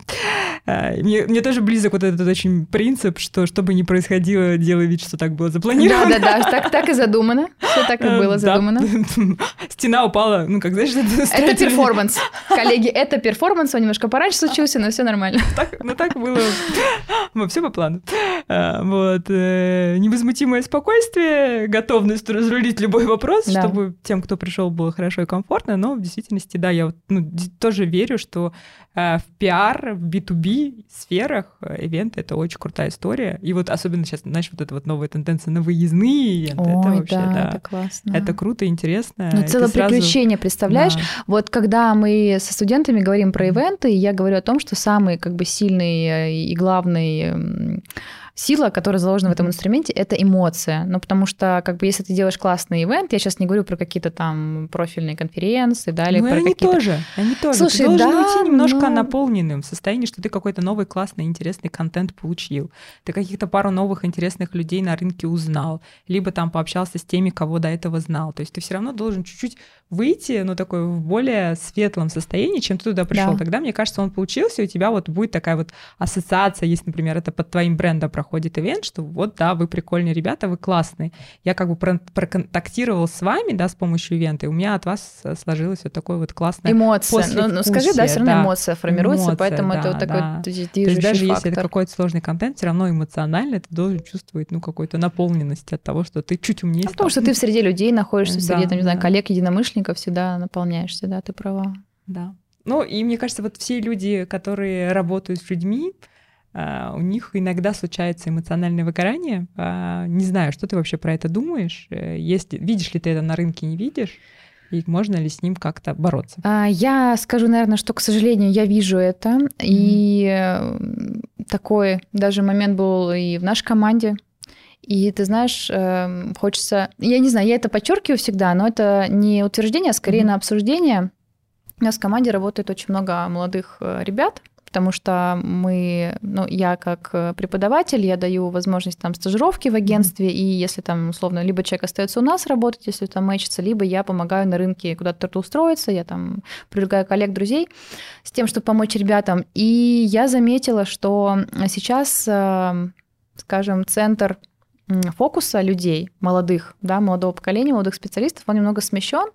А, мне, мне тоже близок вот этот очень принцип, что что бы ни происходило, делай вид, что так было запланировано. Да-да-да, так, так и задумано. Все так и было задумано. Стена упала, ну, как, знаешь, это перформанс. Коллеги, это перформанс, он немножко пораньше случился, но все нормально. Так, ну, так было. Все по плану. Вот. Э, невозмутимое спокойствие, да, готовность разрулить любой вопрос, да. чтобы тем, кто пришел, было хорошо и комфортно. Но в действительности, да, я вот, ну, тоже верю, что э, в пиар, в B2B сферах э, ивенты — это очень крутая история. И вот особенно сейчас, знаешь, вот эта вот новая тенденция на выездные ивенты. Ой, это вообще, да, да, это классно. Это круто, интересно. Ну, целое сразу... приключение, представляешь? Да. Вот когда мы со студентами говорим про ивенты, я говорю о том, что самый как бы сильный э, и главный сила, которая заложена в этом инструменте, это эмоция. Ну, потому что, как бы, если ты делаешь классный ивент, я сейчас не говорю про какие-то там профильные конференции, да, или ну, про они какие-то... тоже, они тоже. Слушай, ты должен да, уйти немножко но... наполненным, в состоянии, что ты какой-то новый классный, интересный контент получил. Ты каких-то пару новых интересных людей на рынке узнал, либо там пообщался с теми, кого до этого знал. То есть ты все равно должен чуть-чуть выйти, ну, такой в более светлом состоянии, чем ты туда пришел. Да. Тогда, мне кажется, он получился, и у тебя вот будет такая вот ассоциация, если, например, это под твоим брендом проходит ивент, что вот, да, вы прикольные ребята, вы классные. Я как бы проконтактировал с вами, да, с помощью ивента, и у меня от вас сложилось вот такой вот классный Эмоция. Ну, ну, скажи, да, все равно да. эмоция формируется, эмоция, поэтому да, это вот такой да. То есть даже фактор. если это какой-то сложный контент, все равно эмоционально ты должен чувствовать, ну, какую-то наполненность от того, что ты чуть умнее Потому что ты в среде людей находишься, в среде, да, там, не да. знаю, коллег, единомышленников, всегда наполняешься, да, ты права. Да. Ну, и мне кажется, вот все люди, которые работают с людьми, Uh, у них иногда случается эмоциональное выгорание. Uh, не знаю, что ты вообще про это думаешь? Uh, есть, видишь ли ты это на рынке, не видишь? И можно ли с ним как-то бороться? А, я скажу, наверное, что, к сожалению, я вижу это. Mm-hmm. И э, такой даже момент был и в нашей команде. И ты знаешь, эм, хочется... Я не знаю, я это подчеркиваю всегда, но это не утверждение, а скорее mm-hmm. на обсуждение. У нас в команде работает очень много молодых э, ребят, потому что мы, ну, я как э, преподаватель, я даю возможность там стажировки в агентстве, mm-hmm. и если там, условно, либо человек остается у нас работать, если там мэчится, либо я помогаю на рынке куда-то устроиться, я там привлекаю коллег, друзей с тем, чтобы помочь ребятам. И я заметила, что сейчас, э, скажем, центр фокуса людей, молодых, да, молодого поколения, молодых специалистов, он немного смещен.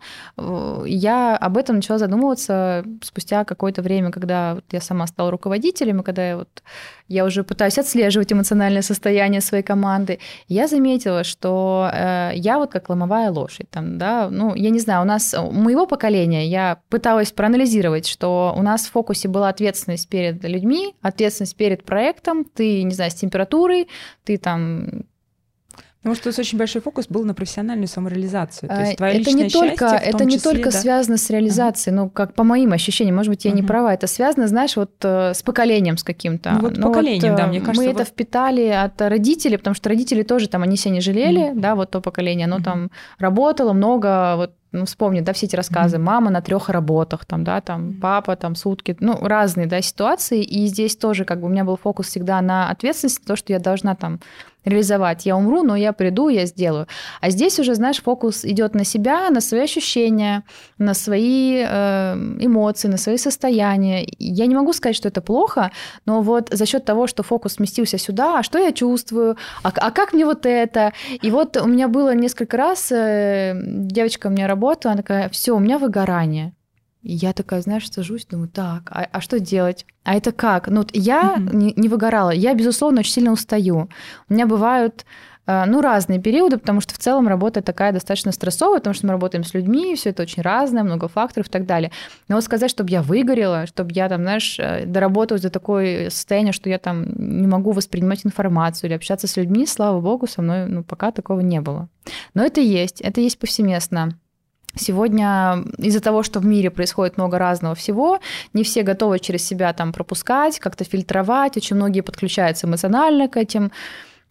Я об этом начала задумываться спустя какое-то время, когда вот я сама стала руководителем, и когда я, вот, я уже пытаюсь отслеживать эмоциональное состояние своей команды. Я заметила, что э, я вот как ломовая лошадь, там, да, ну, я не знаю, у нас, у моего поколения, я пыталась проанализировать, что у нас в фокусе была ответственность перед людьми, ответственность перед проектом, ты, не знаю, с температурой, ты там Потому что у вас очень большой фокус был на профессиональную самореализацию. То есть твое это не только, это не числе, только да? связано с реализацией, ну, как по моим ощущениям, может быть, я uh-huh. не права, это связано, знаешь, вот э, с поколением с каким-то. Ну, вот ну, поколением, вот, да, мне кажется. Мы вот... это впитали от родителей, потому что родители тоже там, они себя не жалели, uh-huh. да, вот то поколение, оно uh-huh. там работало много, вот ну, вспомни, да, все эти рассказы, mm-hmm. мама на трех работах, там, да, там, папа, там, сутки, ну, разные, да, ситуации, и здесь тоже, как бы, у меня был фокус всегда на ответственности, то, что я должна там реализовать. Я умру, но я приду, я сделаю. А здесь уже, знаешь, фокус идет на себя, на свои ощущения, на свои э, эмоции, на свои состояния. Я не могу сказать, что это плохо, но вот за счет того, что фокус сместился сюда, а что я чувствую, а, а как мне вот это? И вот у меня было несколько раз, э, девочка у меня работала, она такая, все, у меня выгорание. И я такая, знаешь, сажусь, думаю, так, а, а что делать? А это как? Ну, вот я mm-hmm. не, не выгорала. Я, безусловно, очень сильно устаю. У меня бывают э, ну, разные периоды, потому что в целом работа такая достаточно стрессовая, потому что мы работаем с людьми, все это очень разное, много факторов и так далее. Но вот сказать, чтобы я выгорела, чтобы я там, знаешь, э, доработалась до такой состояния, что я там не могу воспринимать информацию или общаться с людьми, слава богу, со мной ну, пока такого не было. Но это есть, это есть повсеместно. Сегодня из-за того, что в мире происходит много разного всего, не все готовы через себя там пропускать, как-то фильтровать, очень многие подключаются эмоционально к этим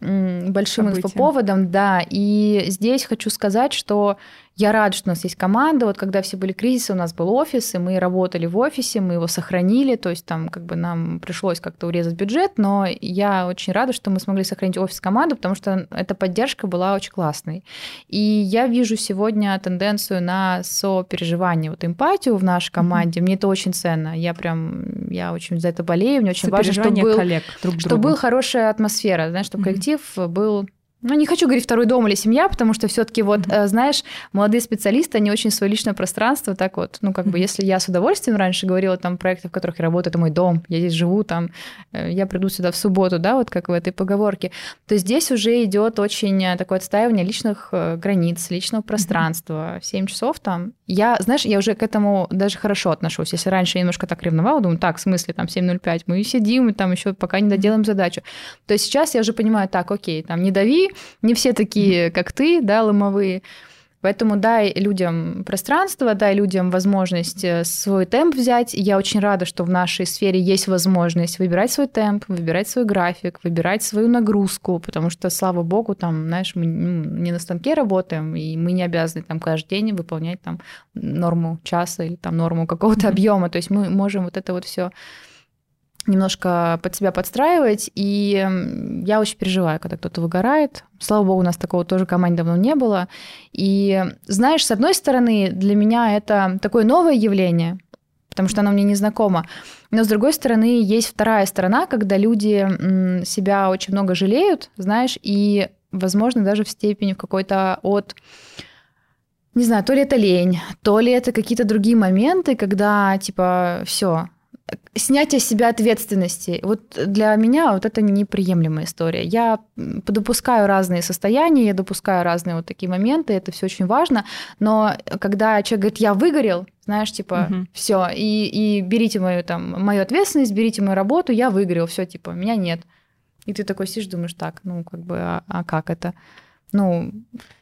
большим События. инфоповодом, да. И здесь хочу сказать, что я рада, что у нас есть команда. Вот когда все были кризисы, у нас был офис, и мы работали в офисе, мы его сохранили, то есть там как бы нам пришлось как-то урезать бюджет, но я очень рада, что мы смогли сохранить офис-команду, потому что эта поддержка была очень классной. И я вижу сегодня тенденцию на сопереживание, вот эмпатию в нашей команде. Mm-hmm. Мне это очень ценно. Я прям, я очень за это болею. Мне очень важно, чтобы, был, коллег друг чтобы была хорошая атмосфера, знаешь, чтобы mm-hmm. коллектив был ну, не хочу говорить второй дом или семья, потому что все-таки вот, mm-hmm. знаешь, молодые специалисты, они очень свое личное пространство, так вот, ну, как бы, если я с удовольствием раньше говорила там проекты, в которых я работаю, это мой дом, я здесь живу, там, э, я приду сюда в субботу, да, вот как в этой поговорке, то здесь уже идет очень э, такое отстаивание личных границ, личного пространства. Mm-hmm. В 7 часов там, я, знаешь, я уже к этому даже хорошо отношусь. Если раньше я немножко так ревновала, думаю, так, в смысле, там, 7.05, мы сидим, и там еще пока не доделаем задачу, то сейчас я уже понимаю, так, окей, там, не дави, не все такие, как ты, да, ломовые. Поэтому дай людям пространство, дай людям возможность э, свой темп взять. Я очень рада, что в нашей сфере есть возможность выбирать свой темп, выбирать свой график, выбирать свою нагрузку, потому что, слава богу, там, знаешь, мы не на станке работаем, и мы не обязаны там каждый день выполнять там норму часа или там норму какого-то объема. То есть мы можем вот это вот все немножко под себя подстраивать, и я очень переживаю, когда кто-то выгорает. Слава богу, у нас такого тоже команде давно не было. И знаешь, с одной стороны, для меня это такое новое явление, потому что оно мне не знакомо. Но с другой стороны, есть вторая сторона, когда люди себя очень много жалеют, знаешь, и, возможно, даже в степени в какой-то от не знаю, то ли это лень, то ли это какие-то другие моменты, когда типа все, снятие с себя ответственности. Вот для меня вот это неприемлемая история. Я допускаю разные состояния, я допускаю разные вот такие моменты, это все очень важно, но когда человек говорит, я выгорел, знаешь, типа, угу. все, и, и берите мою там мою ответственность, берите мою работу, я выгорел, все, типа, меня нет. И ты такой сидишь, думаешь, так, ну, как бы, а, а как это? Ну,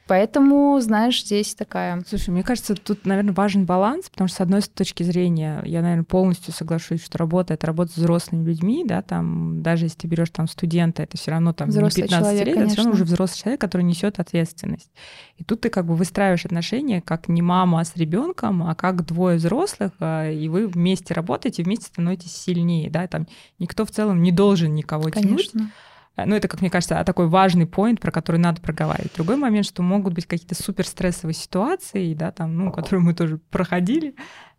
поэтому, знаешь, здесь такая... Слушай, мне кажется, тут, наверное, важен баланс, потому что, с одной точки зрения, я, наверное, полностью соглашусь, что работа — это работа с взрослыми людьми, да, там, даже если ты берешь там студента, это все равно там взрослый не 15 человек, лет, это все равно уже взрослый человек, который несет ответственность. И тут ты как бы выстраиваешь отношения как не мама с ребенком, а как двое взрослых, а, и вы вместе работаете, вместе становитесь сильнее, да, там никто в целом не должен никого конечно. тянуть. Э, ну, это, как мне кажется, такой важный поинт, про который надо проговаривать. Другой момент, что могут быть какие-то супер стрессовые ситуации, да, там, ну, которые мы тоже проходили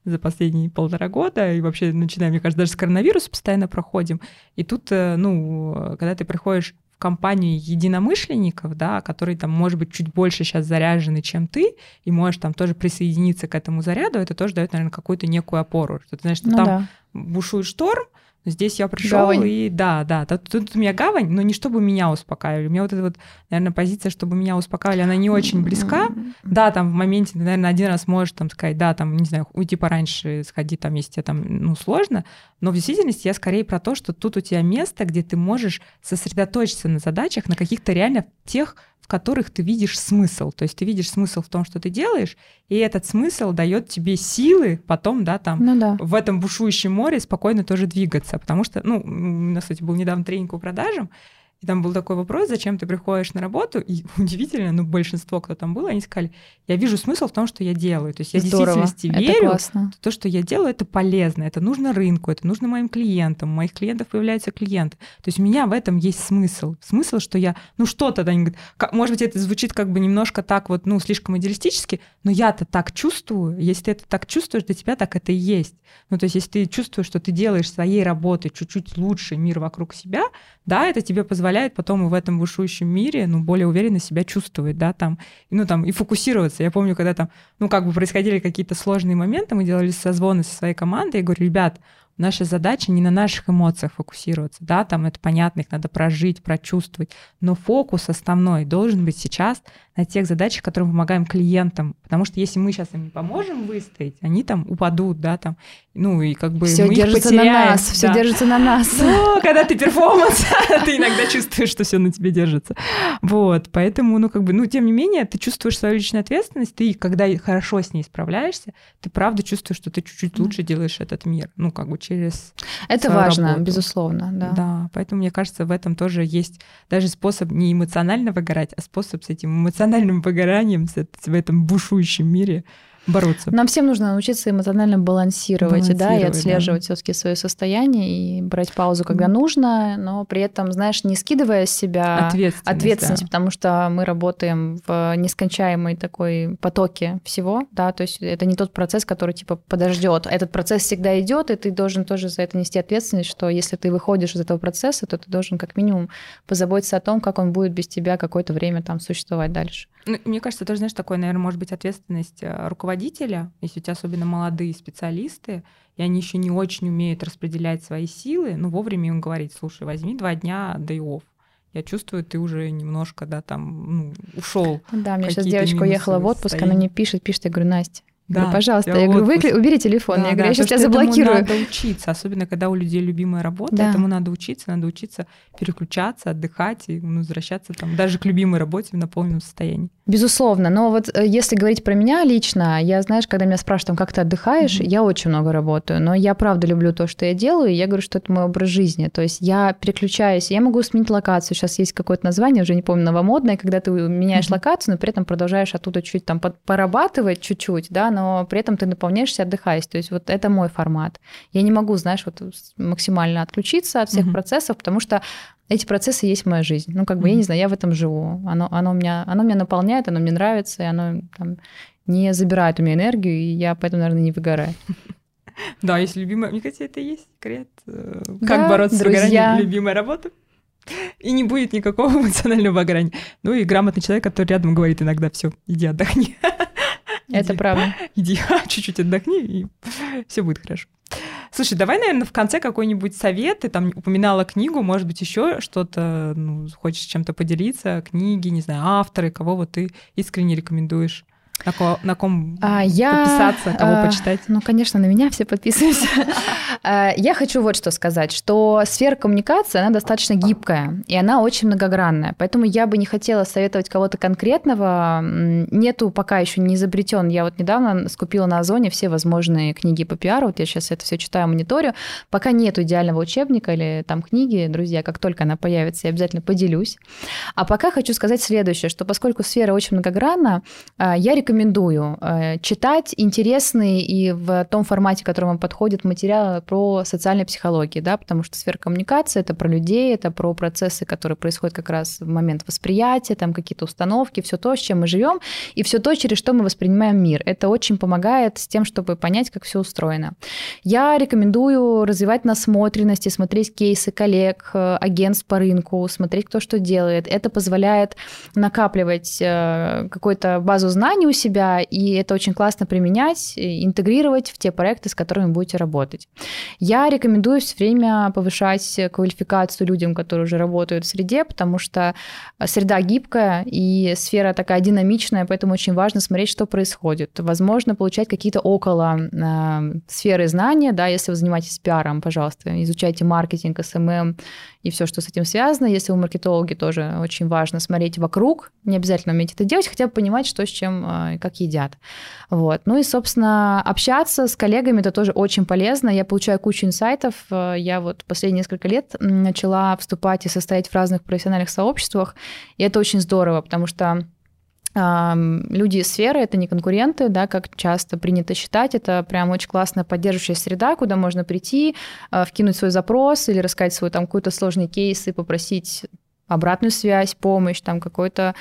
за последние полтора года, и вообще, начиная, мне кажется, даже с коронавируса постоянно проходим. И тут, э, ну, когда ты приходишь в компанию единомышленников, да, которые там, может быть, чуть больше сейчас заряжены, чем ты, и можешь там тоже присоединиться к этому заряду, это тоже дает, наверное, какую-то некую опору. Что ты знаешь, что ну, там да. бушует шторм, Здесь я пришел и да, да, тут, тут у меня гавань, но не чтобы меня успокаивали. У меня вот эта вот, наверное, позиция, чтобы меня успокаивали, она не очень близка. Да, там в моменте, ты, наверное, один раз можешь там сказать, да, там, не знаю, уйти пораньше, сходи там, если тебе там, ну, сложно. Но в действительности я скорее про то, что тут у тебя место, где ты можешь сосредоточиться на задачах, на каких-то реально тех в которых ты видишь смысл. То есть ты видишь смысл в том, что ты делаешь, и этот смысл дает тебе силы потом, да, там ну, да. в этом бушующем море спокойно тоже двигаться. Потому что, ну, у нас, кстати, был недавно тренинг по продажам, и там был такой вопрос, зачем ты приходишь на работу, и удивительно, ну, большинство, кто там был, они сказали, я вижу смысл в том, что я делаю. То есть я Здорово. в действительности это верю, классно. то, что я делаю, это полезно, это нужно рынку, это нужно моим клиентам, у моих клиентов появляются клиенты. То есть у меня в этом есть смысл. Смысл, что я, ну, что-то, да, говорят, может быть, это звучит как бы немножко так вот, ну, слишком идеалистически, но я-то так чувствую, если ты это так чувствуешь, для тебя так это и есть. Ну, то есть если ты чувствуешь, что ты делаешь своей работой чуть-чуть лучше мир вокруг себя, да, это тебе позволяет потом в этом бушующем мире, ну, более уверенно себя чувствовать, да, там, ну, там, и фокусироваться. Я помню, когда там, ну, как бы происходили какие-то сложные моменты, мы делали созвоны со своей командой, я говорю, ребят, Наша задача не на наших эмоциях фокусироваться, да, там это понятно, их надо прожить, прочувствовать, но фокус основной должен быть сейчас на тех задачах, которые мы помогаем клиентам, потому что если мы сейчас им не поможем выстоять, они там упадут, да, там, ну и как бы все мы держится их потеряем, на нас, да. все держится на нас. Ну, когда ты перформанс, ты иногда чувствуешь, что все на тебе держится. Вот, поэтому, ну как бы, ну тем не менее, ты чувствуешь свою личную ответственность, ты когда хорошо с ней справляешься, ты правда чувствуешь, что ты чуть-чуть лучше делаешь этот мир, ну как бы через Это важно, работу. безусловно, да. Да, поэтому мне кажется, в этом тоже есть даже способ не эмоционально выгорать, а способ с этим эмоциональным выгоранием в этом бушующем мире бороться. Нам всем нужно научиться эмоционально балансировать, балансировать да, и отслеживать да. все-таки свое состояние и брать паузу, когда mm. нужно, но при этом, знаешь, не скидывая с себя ответственность, ответственность да. потому что мы работаем в нескончаемой такой потоке всего, да, то есть это не тот процесс, который типа подождет. Этот процесс всегда идет, и ты должен тоже за это нести ответственность, что если ты выходишь из этого процесса, то ты должен как минимум позаботиться о том, как он будет без тебя какое-то время там существовать дальше. Ну, мне кажется, тоже, знаешь, такое, наверное, может быть ответственность э, руководителя, если у тебя особенно молодые специалисты, и они еще не очень умеют распределять свои силы, ну, вовремя им говорить, слушай, возьми два дня day off, я чувствую, ты уже немножко, да, там, ну, ушел. Да, у меня сейчас девочка уехала в отпуск, состояние. она мне пишет, пишет, я говорю, Настя, да, говорю, пожалуйста. Я говорю, выкли... убери телефон. Да, я говорю, да, я сейчас тебя заблокирую. Надо учиться, особенно когда у людей любимая работа, да. этому надо учиться, надо учиться переключаться, отдыхать и ну, возвращаться там даже к любимой работе в наполненном состоянии. Безусловно, но вот э, если говорить про меня лично, я, знаешь, когда меня спрашивают, как ты отдыхаешь, mm-hmm. я очень много работаю, но я правда люблю то, что я делаю, и я говорю, что это мой образ жизни, то есть я переключаюсь, я могу сменить локацию, сейчас есть какое-то название, уже не помню, новомодное, когда ты меняешь mm-hmm. локацию, но при этом продолжаешь оттуда чуть там порабатывать чуть-чуть, да, но при этом ты наполняешься, отдыхаешь, то есть вот это мой формат. Я не могу, знаешь, вот максимально отключиться от всех mm-hmm. процессов, потому что эти процессы есть моя жизнь. Ну, как бы, mm-hmm. я не знаю, я в этом живу. Оно, оно, меня, оно меня наполняет, оно мне нравится, и оно там, не забирает у меня энергию, и я поэтому, наверное, не выгораю. Да, если любимая... Мне кажется, это и есть секрет. Э, как бороться с выгоранием? Любимая работа. И не будет никакого эмоционального выгорания. Ну и грамотный человек, который рядом говорит иногда, все, иди отдохни. Это правда. Иди чуть-чуть отдохни, и все будет хорошо. Слушай, давай, наверное, в конце какой-нибудь совет. Ты там упоминала книгу, может быть, еще что-то, ну, хочешь чем-то поделиться, книги, не знаю, авторы, кого вот ты искренне рекомендуешь. На, ко, на ком а, я, подписаться, кого а, почитать? Ну, конечно, на меня все подписываются. А, я хочу вот что сказать, что сфера коммуникации, она достаточно гибкая, и она очень многогранная. Поэтому я бы не хотела советовать кого-то конкретного. Нету пока еще не изобретен. Я вот недавно скупила на Озоне все возможные книги по пиару. Вот я сейчас это все читаю, мониторю. Пока нету идеального учебника или там книги, друзья, как только она появится, я обязательно поделюсь. А пока хочу сказать следующее, что поскольку сфера очень многогранна, а, я рекомендую рекомендую э, читать интересные и в том формате, который вам подходит, материалы про социальную психологию, да, потому что сфера коммуникации — это про людей, это про процессы, которые происходят как раз в момент восприятия, там какие-то установки, все то, с чем мы живем, и все то, через что мы воспринимаем мир. Это очень помогает с тем, чтобы понять, как все устроено. Я рекомендую развивать насмотренность и смотреть кейсы коллег, э, агентств по рынку, смотреть, кто что делает. Это позволяет накапливать э, какую-то базу знаний у себя, и это очень классно применять, интегрировать в те проекты, с которыми будете работать. Я рекомендую все время повышать квалификацию людям, которые уже работают в среде, потому что среда гибкая и сфера такая динамичная, поэтому очень важно смотреть, что происходит. Возможно, получать какие-то около э, сферы знания, да, если вы занимаетесь пиаром, пожалуйста, изучайте маркетинг, SMM и все, что с этим связано. Если вы маркетологи, тоже очень важно смотреть вокруг, не обязательно уметь это делать, хотя бы понимать, что с чем э, и как едят. Вот. Ну и, собственно, общаться с коллегами это тоже очень полезно. Я получаю кучу инсайтов. Э, я вот последние несколько лет начала вступать и состоять в разных профессиональных сообществах, и это очень здорово, потому что люди из сферы — это не конкуренты, да, как часто принято считать. Это прям очень классная поддерживающая среда, куда можно прийти, э, вкинуть свой запрос или рассказать свой там какой-то сложный кейс и попросить обратную связь, помощь, там какой-то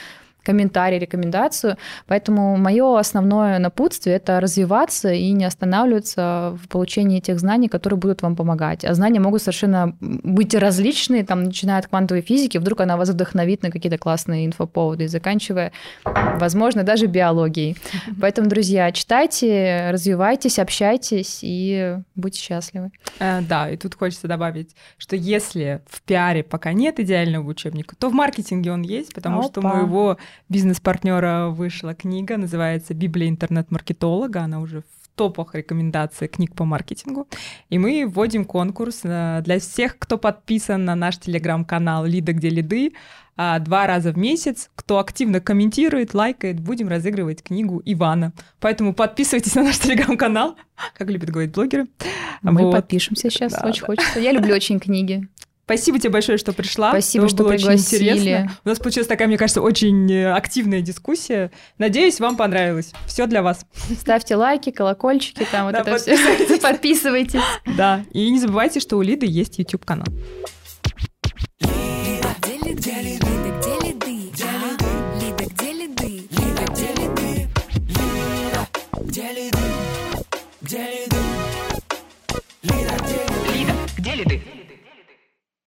комментарий, рекомендацию. Поэтому мое основное напутствие – это развиваться и не останавливаться в получении тех знаний, которые будут вам помогать. А знания могут совершенно быть различные, там, начиная от квантовой физики, вдруг она вас вдохновит на какие-то классные инфоповоды, и заканчивая, возможно, даже биологией. Поэтому, друзья, читайте, развивайтесь, общайтесь и будьте счастливы. Э, да, и тут хочется добавить, что если в пиаре пока нет идеального учебника, то в маркетинге он есть, потому Опа. что мы его бизнес-партнера вышла книга, называется «Библия интернет-маркетолога». Она уже в топах рекомендаций книг по маркетингу. И мы вводим конкурс э, для всех, кто подписан на наш телеграм-канал «Лида, где лиды». А, два раза в месяц. Кто активно комментирует, лайкает, будем разыгрывать книгу Ивана. Поэтому подписывайтесь на наш телеграм-канал, как любят говорить блогеры. Мы вот. подпишемся сейчас, да, очень да. хочется. Я люблю очень книги. Спасибо тебе большое, что пришла. Спасибо, что было пригласили. Очень интересно. У нас получилась такая, мне кажется, очень э, активная дискуссия. Надеюсь, вам понравилось. Все для вас. Ставьте лайки, колокольчики, там вот это все. Подписывайтесь. Да. И не забывайте, что у Лиды есть YouTube-канал. Лида, где ли ты?